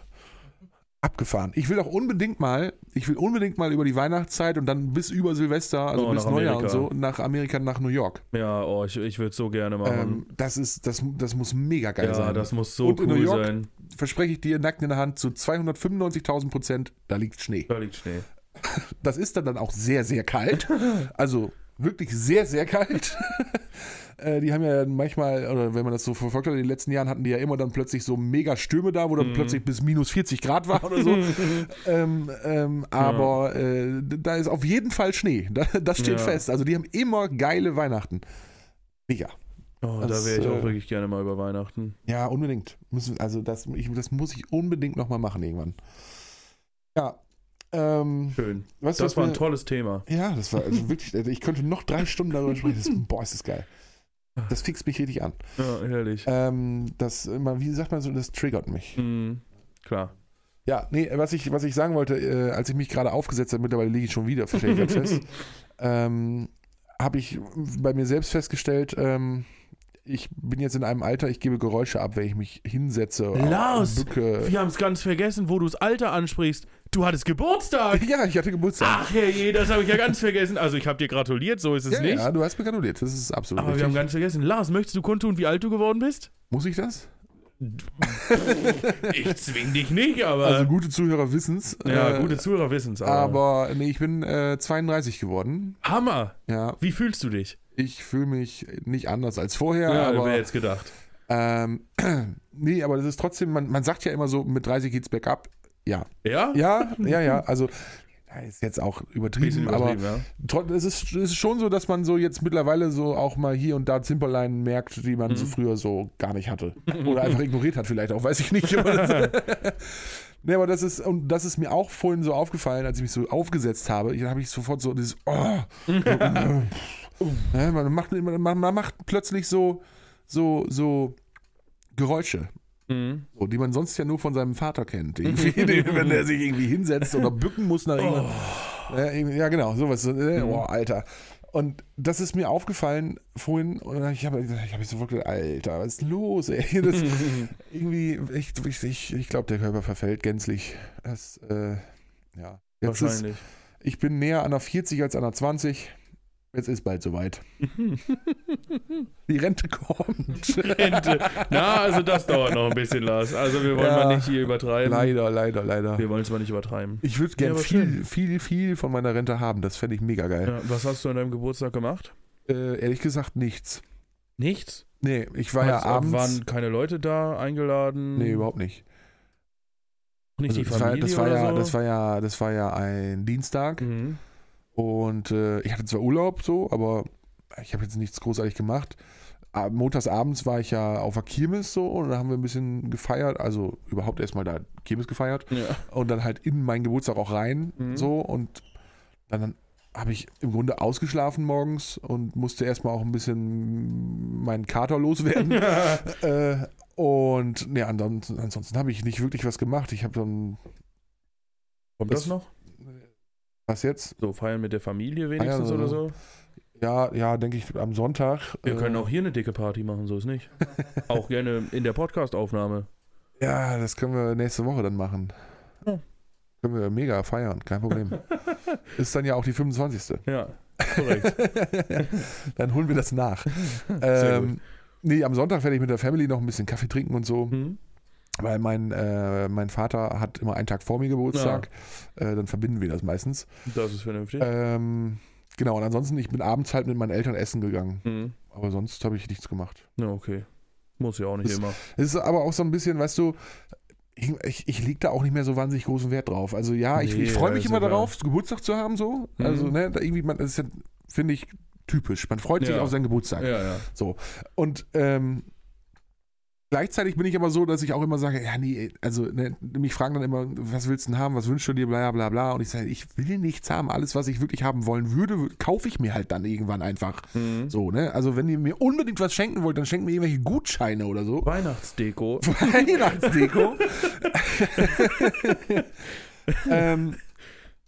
A: abgefahren. Ich will auch unbedingt mal, ich will unbedingt mal über die Weihnachtszeit und dann bis über Silvester, also
B: Oh,
A: bis Neujahr und so, nach Amerika, nach New York.
B: Ja, oh, ich, ich würde es so gerne machen.
A: Ähm, das ist, das, das muss mega geil
B: ja,
A: sein.
B: das muss so
A: Und in New
B: cool
A: York?
B: sein.
A: Verspreche ich dir, nackt in der Hand, zu 295.000 Prozent, da liegt Schnee.
B: Da liegt Schnee. *laughs*
A: Das ist dann, dann auch sehr, sehr kalt. *laughs* Also wirklich sehr, sehr kalt. *laughs* Äh, die haben ja manchmal, oder wenn man das so verfolgt hat, in den letzten Jahren hatten die ja immer dann plötzlich so mega Stürme da, wo dann
B: Mhm.
A: plötzlich bis minus 40 Grad war oder so. ähm, ähm, aber äh, da ist auf jeden Fall Schnee. Da, das steht
B: Ja.
A: fest. Also die haben immer geile Weihnachten. Mega.
B: Oh,
A: Das,
B: da wäre ich auch
A: äh,
B: wirklich gerne mal über Weihnachten.
A: Ja, unbedingt. Also das, ich, das muss ich unbedingt nochmal machen irgendwann. Ja. Ähm,
B: Schön.
A: weißt
B: Das war ein
A: mir-
B: tolles Thema.
A: Ja, das war also wirklich, also ich könnte noch drei Stunden darüber sprechen. Das, boah, ist das geil. Das fixt mich richtig an.
B: Ja, herrlich.
A: Ähm, das, wie sagt man so, das triggert mich.
B: Mhm. Klar.
A: Ja, nee, was ich, was ich sagen wollte, äh, als ich mich gerade aufgesetzt habe, mittlerweile liege ich schon wieder, fest, *laughs* ähm, habe ich bei mir selbst festgestellt, ähm, ich bin jetzt in einem Alter, ich gebe Geräusche ab, wenn ich mich hinsetze.
B: Lars,
A: bücke.
B: Wir haben es ganz vergessen, wo du das Alter ansprichst. Du hattest Geburtstag.
A: Ja, ich hatte Geburtstag.
B: Ach herrje, das habe ich ja ganz vergessen. Also ich habe dir gratuliert, so ist es
A: ja,
B: nicht.
A: ja, du hast mir gratuliert, das ist absolut
B: Aber wir
A: richtig.
B: haben ganz vergessen. Lars, möchtest du kundtun, wie alt du geworden bist?
A: Muss ich das? *laughs*
B: Ich zwing dich nicht, aber.
A: Also gute Zuhörer wissen's.
B: ja,
A: äh,
B: gute Zuhörer wissen es. Aber,
A: Aber nee, ich bin äh, 32 geworden.
B: Hammer.
A: Ja,
B: Wie fühlst du dich?
A: Ich fühle mich nicht anders als vorher,
B: Ja,
A: aber
B: wer jetzt gedacht.
A: ähm, *clears throat* nee, aber das ist trotzdem, man, man sagt ja immer so, mit 30 geht's bergab. Ja.
B: Ja?
A: Ja, *laughs* ja, ja. Also ist jetzt auch übertrieben,
B: Bisschen
A: aber
B: übertrieben, ja.
A: Es ist, es ist schon so, dass man so jetzt mittlerweile so auch mal hier und da Zimperlein merkt, die man so
B: Mhm.
A: früher so gar nicht hatte. *laughs* Oder einfach ignoriert hat, vielleicht auch, weiß ich nicht. Aber *laughs* nee, aber das ist, und das ist mir auch vorhin so aufgefallen, als ich mich so aufgesetzt habe. Dann habe ich sofort so dieses, oh. Ja, man, macht, man, man macht plötzlich so, so, so Geräusche.
B: Mhm.
A: So, die man sonst ja nur von seinem Vater kennt. *laughs* *laughs* Wenn er sich irgendwie hinsetzt oder bücken muss nach irgendwas. Ja, irgendwie- ja, genau, sowas. so, äh,
B: Mhm.
A: Oh, Alter. Und das ist mir aufgefallen vorhin und ich habe ich hab sofort gedacht, Alter, was ist los, ey? *laughs* Das, irgendwie, ich, ich, ich, glaube, der Körper verfällt gänzlich. Das, äh, ja. Jetzt ist,
B: Wahrscheinlich.
A: ich bin näher an der 40 als an der 20. Jetzt ist bald soweit. *laughs* Die Rente kommt.
B: Rente. Na, also das dauert noch ein bisschen, Lars. Also wir wollen
A: Ja.
B: mal nicht hier übertreiben.
A: leider, leider, leider.
B: Wir wollen es mal nicht übertreiben.
A: Ich würde
B: Ja,
A: gern
B: aber
A: viel,
B: schön.
A: viel, viel von meiner Rente haben. Das fände ich mega geil.
B: Ja, was hast du an deinem Geburtstag gemacht?
A: Äh, ehrlich gesagt, nichts.
B: Nichts?
A: Nee, ich war ja
B: Hast-
A: abends.
B: Waren keine Leute da eingeladen?
A: nee, überhaupt nicht.
B: Nicht die
A: Also, das, war,
B: Familie
A: das, war ja,
B: so?
A: das war ja, das war ja ein Dienstag
B: Mhm.
A: Und äh, ich hatte zwar Urlaub so, aber ich habe jetzt nichts großartig gemacht. Ah, Montags abends war ich ja auf der Kirmes so und da haben wir ein bisschen gefeiert, also überhaupt erstmal da Kirmes gefeiert
B: Ja.
A: und dann halt in meinen Geburtstag auch rein
B: Mhm.
A: so und dann habe ich im Grunde ausgeschlafen morgens und musste erstmal auch ein bisschen meinen Kater loswerden. *laughs* äh, und ne, ansonsten, ansonsten habe ich nicht wirklich was gemacht. Ich habe dann,
B: Kommt
A: Das-
B: das noch?
A: Was jetzt?
B: So feiern mit der Familie wenigstens
A: so.
B: oder so?
A: Ja, ja, denke ich am Sonntag.
B: Wir
A: äh,
B: können auch hier eine dicke Party machen, so ist nicht. *laughs* auch gerne in der Podcast-Aufnahme.
A: Ja, das können wir nächste Woche dann machen.
B: Ja.
A: Können wir mega feiern, kein Problem. *laughs* Ist dann ja auch die 25.
B: Ja, korrekt. *laughs*
A: dann holen wir das nach.
B: Sehr
A: ähm, nee, am Sonntag werde ich mit der Family noch ein bisschen Kaffee trinken und so.
B: Mhm.
A: Weil mein, äh, mein Vater hat immer einen Tag vor mir Geburtstag. Äh, dann verbinden wir das meistens.
B: Das ist vernünftig.
A: Ähm, genau, und ansonsten, ich bin abends halt mit meinen Eltern essen gegangen.
B: Mhm.
A: Aber sonst habe ich nichts gemacht.
B: Ja, okay. Muss ja auch nicht
A: Das-
B: immer.
A: Es ist aber auch so ein bisschen, weißt du, ich, ich, ich lege da auch nicht mehr so wahnsinnig großen Wert drauf. Also ja, ich,
B: Nee,
A: ich freue
B: ja,
A: mich
B: ist
A: immer darauf, Geburtstag zu haben, so.
B: Mhm.
A: Also, ne, da irgendwie, man, das ist ja, finde ich, typisch. Man freut sich
B: Ja.
A: auf seinen Geburtstag.
B: Ja, ja.
A: So. Und ähm, gleichzeitig bin ich aber so, dass ich auch immer sage, ja, nee, also ne, mich fragen dann immer, was willst du denn haben, was wünschst du dir, bla bla bla. Und ich sage, ich will nichts haben. Alles, was ich wirklich haben wollen würde, kaufe ich mir halt dann irgendwann einfach.
B: Mhm.
A: So, ne? Also wenn ihr mir unbedingt was schenken wollt, dann schenkt mir irgendwelche Gutscheine oder so.
B: Weihnachtsdeko. *laughs*
A: Weihnachtsdeko. *laughs* ähm,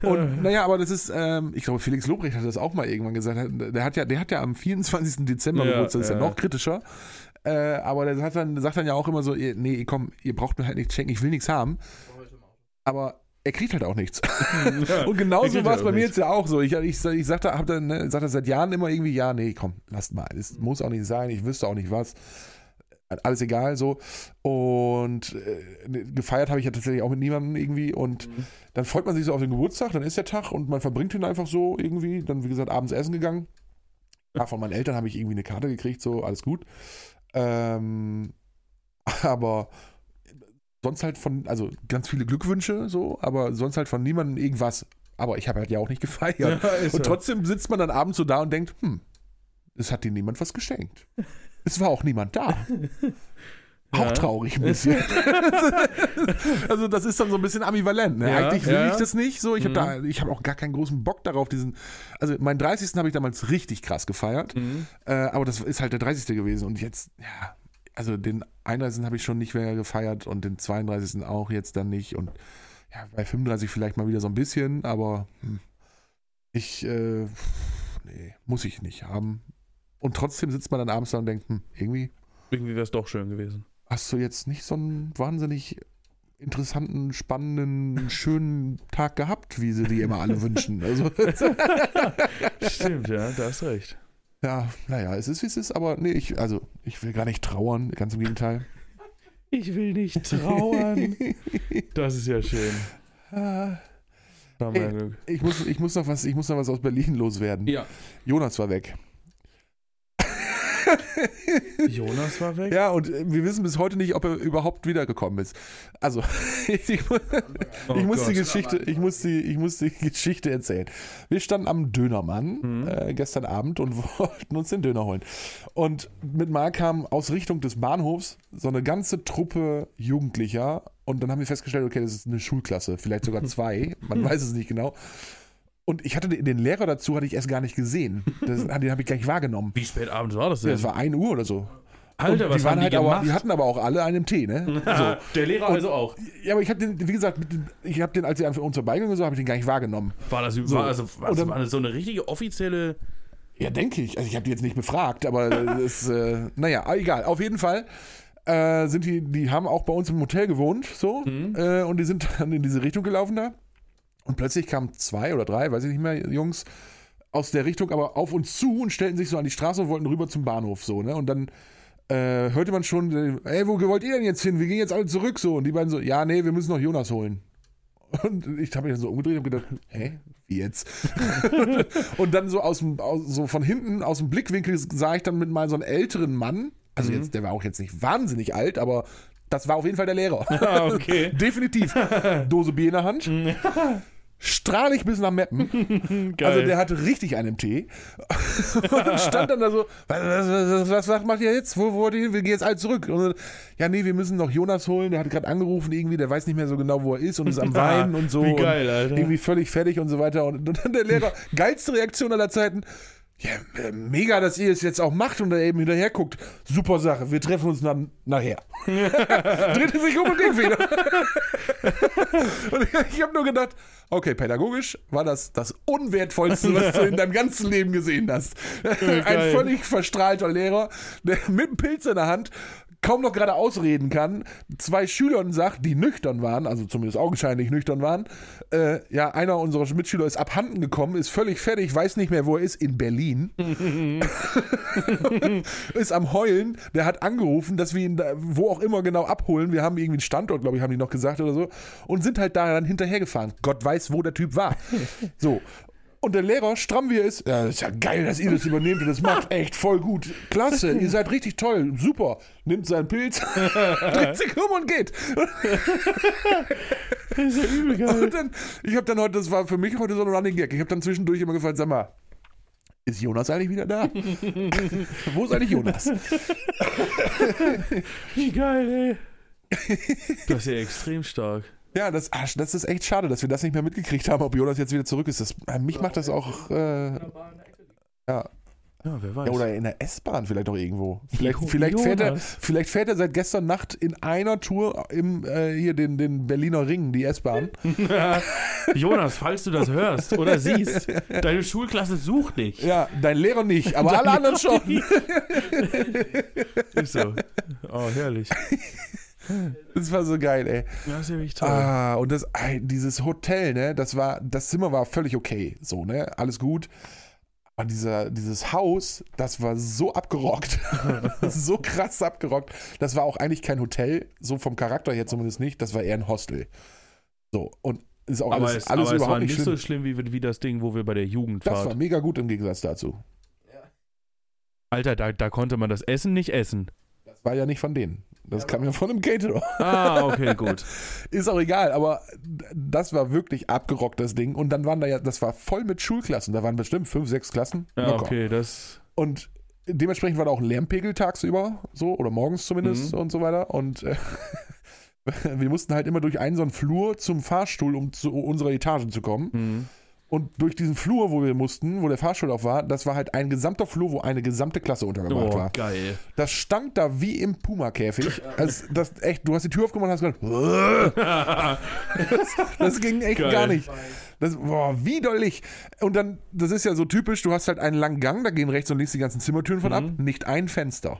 A: und naja, aber das ist, ähm, ich glaube, Felix Lobrecht hat das auch mal irgendwann gesagt. Der hat ja, der hat ja am 24. Dezember
B: Ja,
A: Geburtstag, das ist ja. noch kritischer. Äh, aber der hat dann, sagt dann ja auch immer so, ihr- nee, komm, ihr braucht mir halt nichts schenken, ich will nichts haben. Aber er kriegt halt auch nichts. *laughs*
B: Ja,
A: Und genauso war es
B: halt
A: bei mir jetzt ja auch so. Ich, ich, ich sagte, hab dann, ne, sagte seit Jahren immer irgendwie, ja, nee, komm, lasst mal. Es muss auch nicht sein, ich wüsste auch nicht was. Alles egal, so. Und äh, gefeiert habe ich ja tatsächlich auch mit niemandem irgendwie. Und
B: Mhm.
A: dann freut man sich so auf den Geburtstag, dann ist der Tag und man verbringt ihn einfach so irgendwie. Dann, wie gesagt, abends essen gegangen. Ja, von meinen Eltern habe ich irgendwie eine Karte gekriegt, so, alles gut. Ähm, *laughs* aber sonst halt von, also ganz viele Glückwünsche, so, aber sonst halt von niemandem irgendwas. Aber ich habe halt ja auch nicht *laughs* gefeiert.
B: Ja,
A: und trotzdem sitzt man dann abends so da und denkt, hm, es hat dir niemand was geschenkt. *laughs* Es war auch niemand da. Auch
B: Ja.
A: traurig ein bisschen. *laughs* also das ist dann so ein bisschen ambivalent. Ne?
B: Ja,
A: Eigentlich will
B: ja.
A: ich das nicht. So, ich habe
B: Mhm.
A: da, ich habe auch gar keinen großen Bock darauf. Diesen, also meinen 30. habe ich damals richtig krass gefeiert.
B: Mhm.
A: Äh, aber das ist halt der 30. gewesen. Und jetzt, ja, also den 31. habe ich schon nicht mehr gefeiert und den 32. auch jetzt dann nicht. Und ja, bei 35 vielleicht mal wieder so ein bisschen, aber hm, ich, äh, nee, muss ich nicht haben. Und trotzdem sitzt man dann abends da und denkt, hm, irgendwie
B: Irgendwie wäre es doch schön gewesen.
A: Hast du jetzt nicht so einen wahnsinnig interessanten, spannenden, schönen Tag gehabt, wie sie die immer alle wünschen. Also, *laughs*
B: Stimmt, ja, da hast recht.
A: ja, naja, es ist, wie es ist, aber nee, ich, also, ich will gar nicht trauern, ganz im Gegenteil.
B: Ich will nicht trauern. *laughs* Das ist ja schön.
A: Ah, Ey. Ich muss, ich, muss noch was, ich muss noch was aus Berlin loswerden.
B: Ja.
A: Jonas war weg. *laughs*
B: Jonas war weg.
A: Ja, und äh, wir wissen bis heute nicht, ob er überhaupt wiedergekommen ist. Also, *laughs* ich,
B: Oh
A: ich muss die. Geschichte, ich muss die, ich muss die *laughs* Geschichte erzählen. Wir standen am Dönermann
B: Mhm.
A: äh, gestern Abend und wollten uns den Döner holen. Und mit Marc kam aus Richtung des Bahnhofs so eine ganze Truppe Jugendlicher. Und dann haben wir festgestellt, okay, das ist eine Schulklasse, vielleicht sogar zwei, man weiß es nicht genau. Und ich hatte den, Lehrer dazu, hatte ich erst gar nicht gesehen. Das, den habe ich gleich wahrgenommen.
B: Wie spät abends war das
A: Ja,
B: denn?
A: Es war 1 Uhr oder so.
B: Alter,
A: Und
B: was
A: die waren
B: haben
A: halt
B: die
A: aber,
B: gemacht?
A: die hatten aber auch alle einen Tee, ne? *laughs* so.
B: Der Lehrer
A: Und-
B: also auch.
A: Ja, aber ich habe den, wie gesagt, den- ich habe den, als er an uns vorbeigegangen ist, habe ich den gar nicht wahrgenommen.
B: War das,
A: So.
B: war, also, war das
A: dann-
B: war so eine richtige offizielle.
A: Ja, denke ich. Also ich habe die jetzt nicht befragt, aber *laughs* das, äh, naja, egal. Auf jeden Fall äh, sind die, die haben auch bei uns im Hotel gewohnt, so,
B: Mhm.
A: äh, und die sind dann in diese Richtung gelaufen da. Und plötzlich kamen zwei oder drei, weiß ich nicht mehr, Jungs aus der Richtung, aber auf uns zu und stellten sich so an die Straße und wollten rüber zum Bahnhof, so, ne? Und dann äh, hörte man schon, ey, wo wollt ihr denn jetzt hin? Wir gehen jetzt alle zurück, so. Und die beiden so, ja, nee, wir müssen noch Jonas holen. *laughs* Und ich habe mich dann so umgedreht und gedacht, hä, wie jetzt? *laughs* und dann so aus dem, aus, so von hinten aus dem Blickwinkel sah ich dann mit mal so einen älteren Mann. Also jetzt, der war auch jetzt nicht wahnsinnig alt, aber das war auf jeden Fall der Lehrer. *laughs*
B: Ah, okay. *laughs*
A: Definitiv. Dose Bier in der Hand. Strahlig bis nach Meppen. *laughs*
B: Geil.
A: Also der hatte richtig einen Tee. Und stand dann da so, was, was, was, was macht ihr jetzt? Wo, wo wollt ihr hin? Wir gehen jetzt alle zurück. Und, ja, nee, wir müssen noch Jonas holen. Der hat gerade angerufen irgendwie, der weiß nicht mehr so genau, wo er ist und ist am Weinen und so.
B: Wie geil, Alter.
A: Irgendwie völlig fertig und so weiter. Und, und dann der Lehrer, geilste Reaktion aller Zeiten. Ja, äh, mega, dass ihr es jetzt auch macht und da eben hinterher guckt. Super Sache, wir treffen uns dann nachher. *laughs* Drehte sich um und ging wieder. und ich, habe nur gedacht, okay, pädagogisch war das das Unwertvollste, was du in deinem ganzen Leben gesehen hast. Ein völlig verstrahlter Lehrer, der mit einem Pilz in der Hand kaum noch gerade ausreden kann, zwei Schülern sagt, die nüchtern waren, also zumindest augenscheinlich nüchtern waren, äh, ja, einer unserer Mitschüler ist abhanden gekommen, ist völlig fertig, weiß nicht mehr, wo er ist, in Berlin. *laughs* ist am Heulen, der hat angerufen, dass wir ihn da, wo auch immer genau abholen. Wir haben irgendwie einen Standort, glaube ich, haben die noch gesagt oder so. Und sind halt da dann hinterhergefahren. Gott weiß, wo der Typ war. So. Und der Lehrer, stramm wie er ist, ja, ist ja geil, dass ihr das übernehmt und das macht *laughs* echt voll gut. Klasse, *laughs* ihr seid richtig toll, super. Nimmt seinen Pilz, *laughs* dreht sich um und geht.
B: Das ist ja übel geil.
A: Und dann, ich habe dann heute, das war für mich heute so ein Running Gag, ich habe dann zwischendurch immer gefragt, sag mal, ist Jonas eigentlich wieder da? Wo ist eigentlich Jonas?
B: Wie geil, ey. Das ist ja extrem stark.
A: Ja, das, das ist echt schade, dass wir das nicht mehr mitgekriegt haben, ob Jonas jetzt wieder zurück ist. Das, äh, mich macht das auch, äh, ja,
B: Ja, wer weiß.
A: ja, oder in der S-Bahn vielleicht auch irgendwo. Vielleicht, vielleicht, fährt er, vielleicht fährt er seit gestern Nacht in einer Tour im, äh, hier den, den Berliner Ring, die S-Bahn. *laughs*
B: Jonas, falls du das hörst oder siehst, deine Schulklasse sucht dich.
A: Ja, dein Lehrer nicht, aber alle anderen schon.
B: Ist so. Oh, herrlich.
A: Das war so geil, ey.
B: Das ist ja wirklich toll.
A: Ah, und das, dieses Hotel, ne, das war, das Zimmer war völlig okay, so, ne, alles gut. Aber dieser, dieses Haus, das war so abgerockt, *laughs* so krass abgerockt. Das war auch eigentlich kein Hotel, so vom Charakter her zumindest nicht, das war eher ein Hostel. So, und ist auch
B: aber
A: alles,
B: es,
A: alles
B: aber es
A: überhaupt
B: war
A: nicht
B: nicht
A: schlimm.
B: so schlimm wie, wie das Ding, wo wir bei der Jugend
A: das war
B: waren.
A: mega gut im Gegensatz dazu.
B: Alter, da, da konnte man das Essen nicht essen.
A: Das war ja nicht von denen. Das kam ja von einem Caterer.
B: Ah, okay, gut. *laughs*
A: Ist auch egal, aber das war wirklich abgerockt, das Ding. Und dann waren da ja, das war voll mit Schulklassen. Da waren bestimmt fünf, sechs Klassen.
B: Ja,
A: Locker.
B: okay, das.
A: Und dementsprechend war da auch ein Lärmpegel tagsüber, so, oder morgens zumindest
B: Mhm.
A: und so weiter. Und äh, *laughs* wir mussten halt immer durch einen so einen Flur zum Fahrstuhl, um zu unserer Etage zu kommen.
B: Hm.
A: Und durch diesen Flur, wo wir mussten, wo der Fahrstuhl auch war, das war halt ein gesamter Flur, wo eine gesamte Klasse untergebracht
B: Oh,
A: war.
B: geil.
A: Das stank da wie im Puma-Käfig. *laughs* Also, das echt, du hast die Tür aufgemacht und hast gesagt, *laughs* das, das ging echt
B: Geil.
A: gar nicht. Das, boah, widerlich. Und dann, das ist ja so typisch, du hast halt einen langen Gang, da gehen rechts und links die ganzen Zimmertüren von ab, nicht ein Fenster.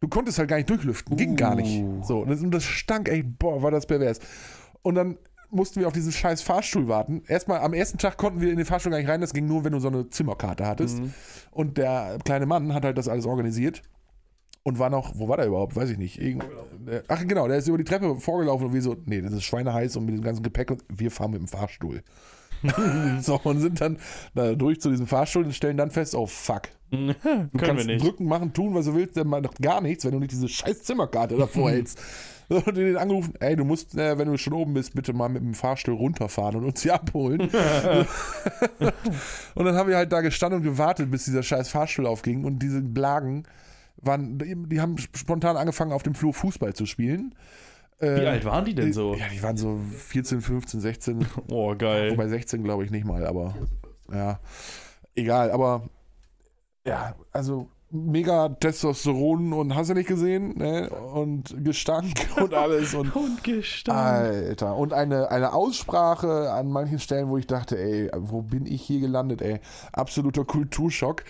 A: Du konntest halt gar nicht durchlüften, ging gar nicht.
B: Uh.
A: So, und das, und das stank echt, boah, war das pervers. Und dann mussten wir auf diesen scheiß Fahrstuhl warten. Erstmal am ersten Tag konnten wir in den Fahrstuhl gar nicht rein, das ging nur, wenn du so eine Zimmerkarte hattest. Und der kleine Mann hat halt das alles organisiert. Und war noch, wo war der überhaupt? Weiß ich nicht. Irgend, ach genau, der ist über die Treppe vorgelaufen und wir so, nee, das ist schweineheiß und mit dem ganzen Gepäck und wir fahren mit dem Fahrstuhl. *laughs* so, und sind dann da durch zu diesem Fahrstuhl und stellen dann fest, oh fuck. *laughs* Du
B: Können wir
A: kannst drücken, machen, tun, was du willst, dann noch gar nichts, wenn du nicht diese scheiß Zimmerkarte davor *laughs* hältst. *laughs* Und den angerufen, ey, du musst, äh, wenn du schon oben bist, bitte mal mit dem Fahrstuhl runterfahren und uns hier abholen. *laughs* und dann haben wir halt da gestanden und gewartet, bis dieser scheiß Fahrstuhl aufging und diese Blagen waren, die haben spontan angefangen, auf dem Flur Fußball zu spielen.
B: Wie
A: Äh,
B: alt waren die denn so?
A: Ja, die waren so 14, 15, 16.
B: Oh, geil.
A: Wobei 16 glaube ich nicht mal, aber ja, egal, aber ja, also mega Testosteron und hast du nicht gesehen, ne? Und Gestank *laughs* und alles und
B: Und gestanden.
A: Alter, und eine, eine Aussprache an manchen Stellen, wo ich dachte, ey, wo bin ich hier gelandet, ey? Absoluter Kulturschock.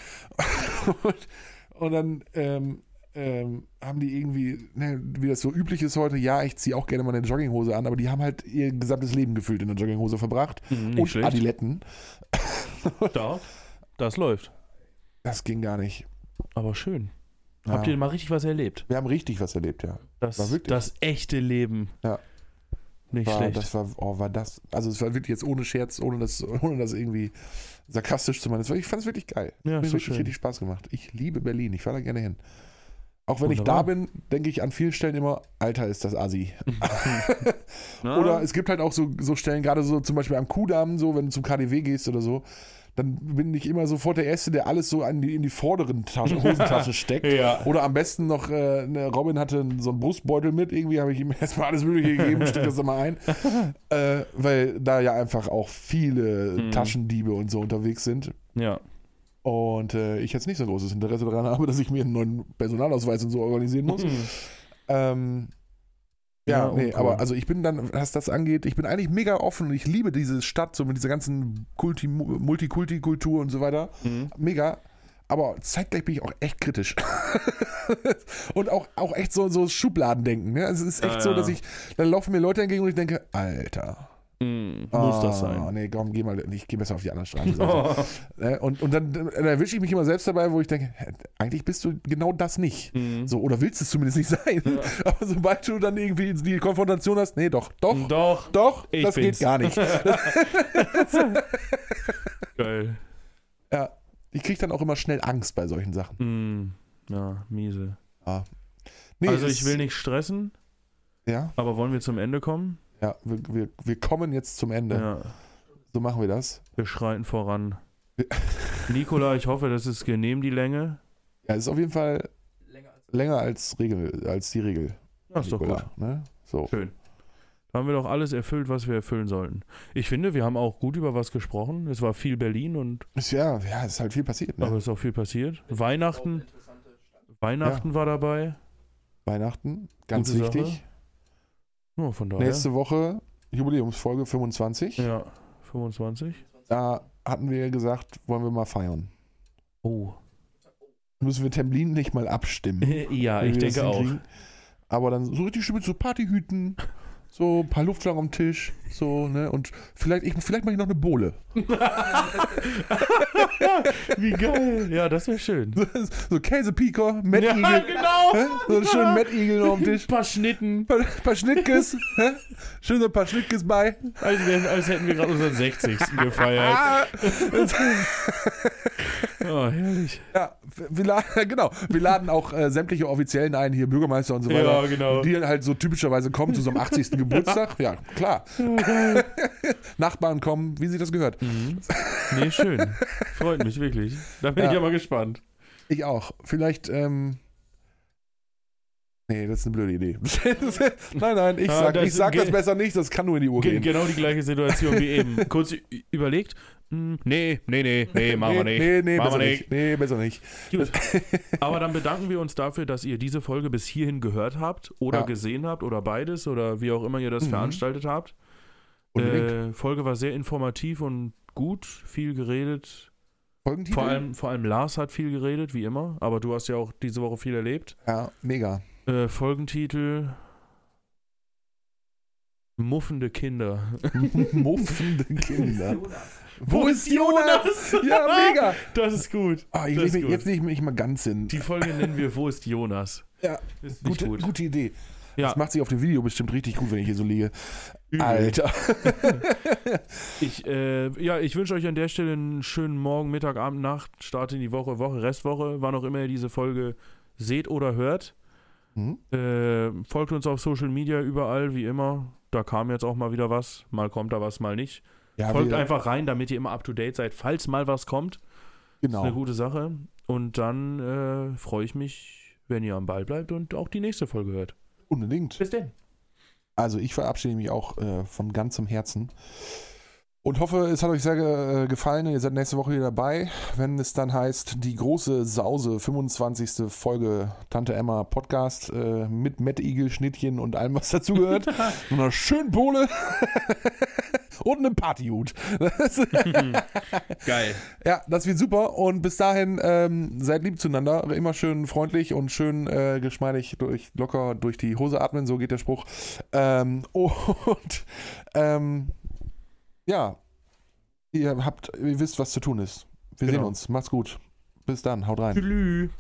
A: und, *laughs* und dann ähm, ähm, haben die irgendwie, ne, wie das so üblich ist heute, ja, ich ziehe auch gerne mal eine Jogginghose an, aber die haben halt ihr gesamtes Leben gefühlt in der Jogginghose verbracht.
B: Hm, nicht
A: und
B: schlecht.
A: Adiletten.
B: Da. Das läuft.
A: Das ging gar nicht.
B: Aber schön.
A: Ja.
B: Habt ihr mal richtig was erlebt?
A: Wir haben richtig was erlebt, ja.
B: Das,
A: War wirklich-
B: das echte Leben.
A: Ja.
B: Nicht
A: War,
B: schlecht.
A: das war, oh, war das, also es war wirklich jetzt ohne Scherz, ohne das, ohne das irgendwie sarkastisch zu meinen. Ich fand es wirklich geil.
B: Ja,
A: Hat mir
B: ist doch
A: wirklich
B: schön.
A: richtig Spaß gemacht. Ich liebe Berlin, ich fahre da gerne hin. Auch wenn ich
B: Wunderbar.
A: da bin, denke ich an vielen Stellen immer, Alter, ist das Assi. *laughs* Oder es gibt halt auch so, so Stellen, gerade so zum Beispiel am Kudamm, so wenn du zum KDW gehst oder so, dann bin ich immer sofort der Erste, der alles so die, in die vorderen Taschen, Hosentaschen *laughs* steckt.
B: Ja.
A: Oder am besten noch, äh, ne, Robin hatte so einen Brustbeutel mit, irgendwie habe ich ihm *laughs* erstmal alles Mögliche gegeben, *laughs* steck das da mal ein. äh, weil da ja einfach auch viele
B: Hm.
A: Taschendiebe und so unterwegs sind.
B: Ja.
A: Und äh, ich jetzt nicht so großes Interesse daran habe, dass ich mir einen neuen Personalausweis und so organisieren muss. Ähm, ja,
B: Ja,
A: nee,
B: uncool.
A: aber also ich bin dann, was das angeht, ich bin eigentlich mega offen und ich liebe diese Stadt, so mit dieser ganzen Kulti, Multikulti-Kultur und so weiter.
B: Mhm.
A: Mega. Aber zeitgleich bin ich auch echt kritisch. *laughs* und auch, auch echt so, so Schubladendenken. Ne? Also es ist echt
B: Ja,
A: so, dass ich, dann laufen mir Leute entgegen und ich denke, Alter.
B: Mhm. Muss das
A: ah,
B: sein.
A: Nee, komm, geh mal, ich gehe besser auf die andere Straße. *laughs* Ne? Und, und dann, dann erwische ich mich immer selbst dabei, wo ich denke, eigentlich bist du genau das nicht.
B: Mhm.
A: So, oder willst es zumindest nicht sein. *laughs* Aber sobald du dann irgendwie die Konfrontation hast, nee, doch, doch,
B: Doch.
A: doch,
B: Ich
A: das
B: bin's.
A: geht gar nicht. *laughs*
B: Geil.
A: ja, ich kriege dann auch immer schnell Angst bei solchen Sachen.
B: Mhm. Ja, miese.
A: Ja. Nee,
B: also ich will nicht stressen,
A: Ja,
B: aber wollen wir zum Ende kommen?
A: Ja wir, wir, wir kommen jetzt zum Ende.
B: Ja.
A: So machen wir das.
B: Wir schreiten voran. *laughs* Nikola, ich hoffe, das ist genehm, die Länge.
A: Ja, ist auf jeden Fall länger als, Regel, als die Regel.
B: Das ist doch gut.
A: Nicola, Ne? So.
B: Schön. Da haben wir doch alles erfüllt, was wir erfüllen sollten. Ich finde, wir haben auch gut über was gesprochen. Es war viel Berlin und
A: Ist ja, ja, ist halt viel passiert. Ne?
B: aber es ist auch viel passiert. Weihnachten. Weihnachten war dabei.
A: Weihnachten, ganz
B: Gute
A: wichtig.
B: Sache. Nur von daher.
A: Nächste Woche Jubiläumsfolge 25.
B: Ja, 25.
A: Da hatten wir gesagt, wollen wir mal feiern.
B: Oh.
A: Müssen wir Templin nicht mal abstimmen. *laughs*
B: ja, ich denke auch.
A: Aber dann so richtig schön mit so Partyhüten, so ein paar Luftschlangen am Tisch, so, ne? Und vielleicht, ich, vielleicht mache ich noch eine Bohle. *laughs*
B: Wie geil. Ja, das wäre schön.
A: so Käsepieker, Mad
B: Ja,
A: Eagle.
B: genau.
A: hä? So einen schönen Mad Eagle noch am Tisch.
B: Ein paar Schnitten.
A: Ein paar, paar Schnittkes. Schön so ein paar Schnittkes bei.
B: Als, als hätten wir gerade unseren 60. gefeiert.
A: Ah, *laughs*
B: Oh, herrlich.
A: ja, wir laden, *laughs* genau. Wir laden auch äh, sämtliche Offiziellen ein, hier Bürgermeister und so weiter.
B: Ja, genau.
A: Die halt so typischerweise kommen zu so einem 80. Geburtstag. Ja, klar. *laughs* Nachbarn kommen, wie sich das gehört.
B: Mhm. Nee, schön. Freut mich wirklich. Da bin
A: Ja.
B: ich aber gespannt.
A: Ich auch. Vielleicht, ähm, Nee, das ist eine blöde Idee. *laughs* nein, nein, ich
B: Ah,
A: sag,
B: das
A: ich sag das besser nicht, das kann nur in die Uhr
B: Ge
A: gehen.
B: genau die gleiche Situation wie eben. *laughs* Kurz überlegt. hm, Nee, nee, nee, nee, machen wir nicht.
A: Nee, nee,
B: Machen
A: besser
B: wir
A: nicht. Nee, besser nicht.
B: Gut. Aber dann bedanken wir uns dafür, dass ihr diese Folge bis hierhin gehört habt oder
A: Ja.
B: gesehen habt oder beides oder wie auch immer ihr das
A: Mhm.
B: veranstaltet habt. Äh, Folge war sehr informativ und gut, viel geredet.
A: Folgentitel?
B: Vor allem, vor allem Lars hat viel geredet, wie immer. Aber du hast ja auch diese Woche viel erlebt.
A: Ja, mega.
B: Äh, Folgentitel: Muffende Kinder. *laughs*
A: Muffende Kinder.
B: Wo ist Jonas?
A: ja, mega. *laughs*
B: Das ist gut.
A: Ah, ich
B: Das
A: leg
B: ist
A: mich,
B: gut.
A: jetzt lege ich mich mal ganz hin.
B: Die Folge nennen wir Wo ist Jonas?
A: Ja,
B: Ist
A: gute,
B: gut.
A: gute Idee.
B: Ja.
A: Das macht sich auf dem Video bestimmt richtig gut, wenn ich hier so liege.
B: Übel.
A: Alter. *laughs*
B: Ich, äh, ja, ich wünsche euch an der Stelle einen schönen Morgen, Mittag, Abend, Nacht, Start in die Woche, Woche, Restwoche, wann auch immer ihr diese Folge seht oder hört.
A: Hm?
B: Äh, folgt uns auf Social Media überall, wie immer. Da kam jetzt auch mal wieder was. Mal kommt da was, mal nicht.
A: Ja,
B: Folgt
A: wir-
B: einfach rein, damit ihr immer up to date seid, falls mal was kommt. Ist eine
A: Genau.
B: gute Sache. Und dann äh, freue ich mich, wenn ihr am Ball bleibt und auch die nächste Folge hört.
A: Unbedingt.
B: Bis denn.
A: Also ich verabschiede mich auch äh, von ganzem Herzen. Und hoffe, es hat euch sehr äh, gefallen. Ihr seid nächste Woche wieder dabei, wenn es dann heißt, die große Sause, 25. Folge Tante Emma Podcast äh, mit Matt Igel, Schnittchen und allem, was dazugehört. so einer schönen Bohle und einem Partyhut. *laughs*
B: Geil.
A: ja, das wird super. Und bis dahin ähm, seid lieb zueinander. Immer schön freundlich und schön äh, geschmeidig durch, locker durch die Hose atmen. So geht der Spruch. Ähm, *laughs* und ähm, ja, ihr habt, ihr wisst, was zu tun ist. Wir sehen
B: Genau.
A: uns. Macht's gut. Bis dann. Haut rein.
B: Tschüss.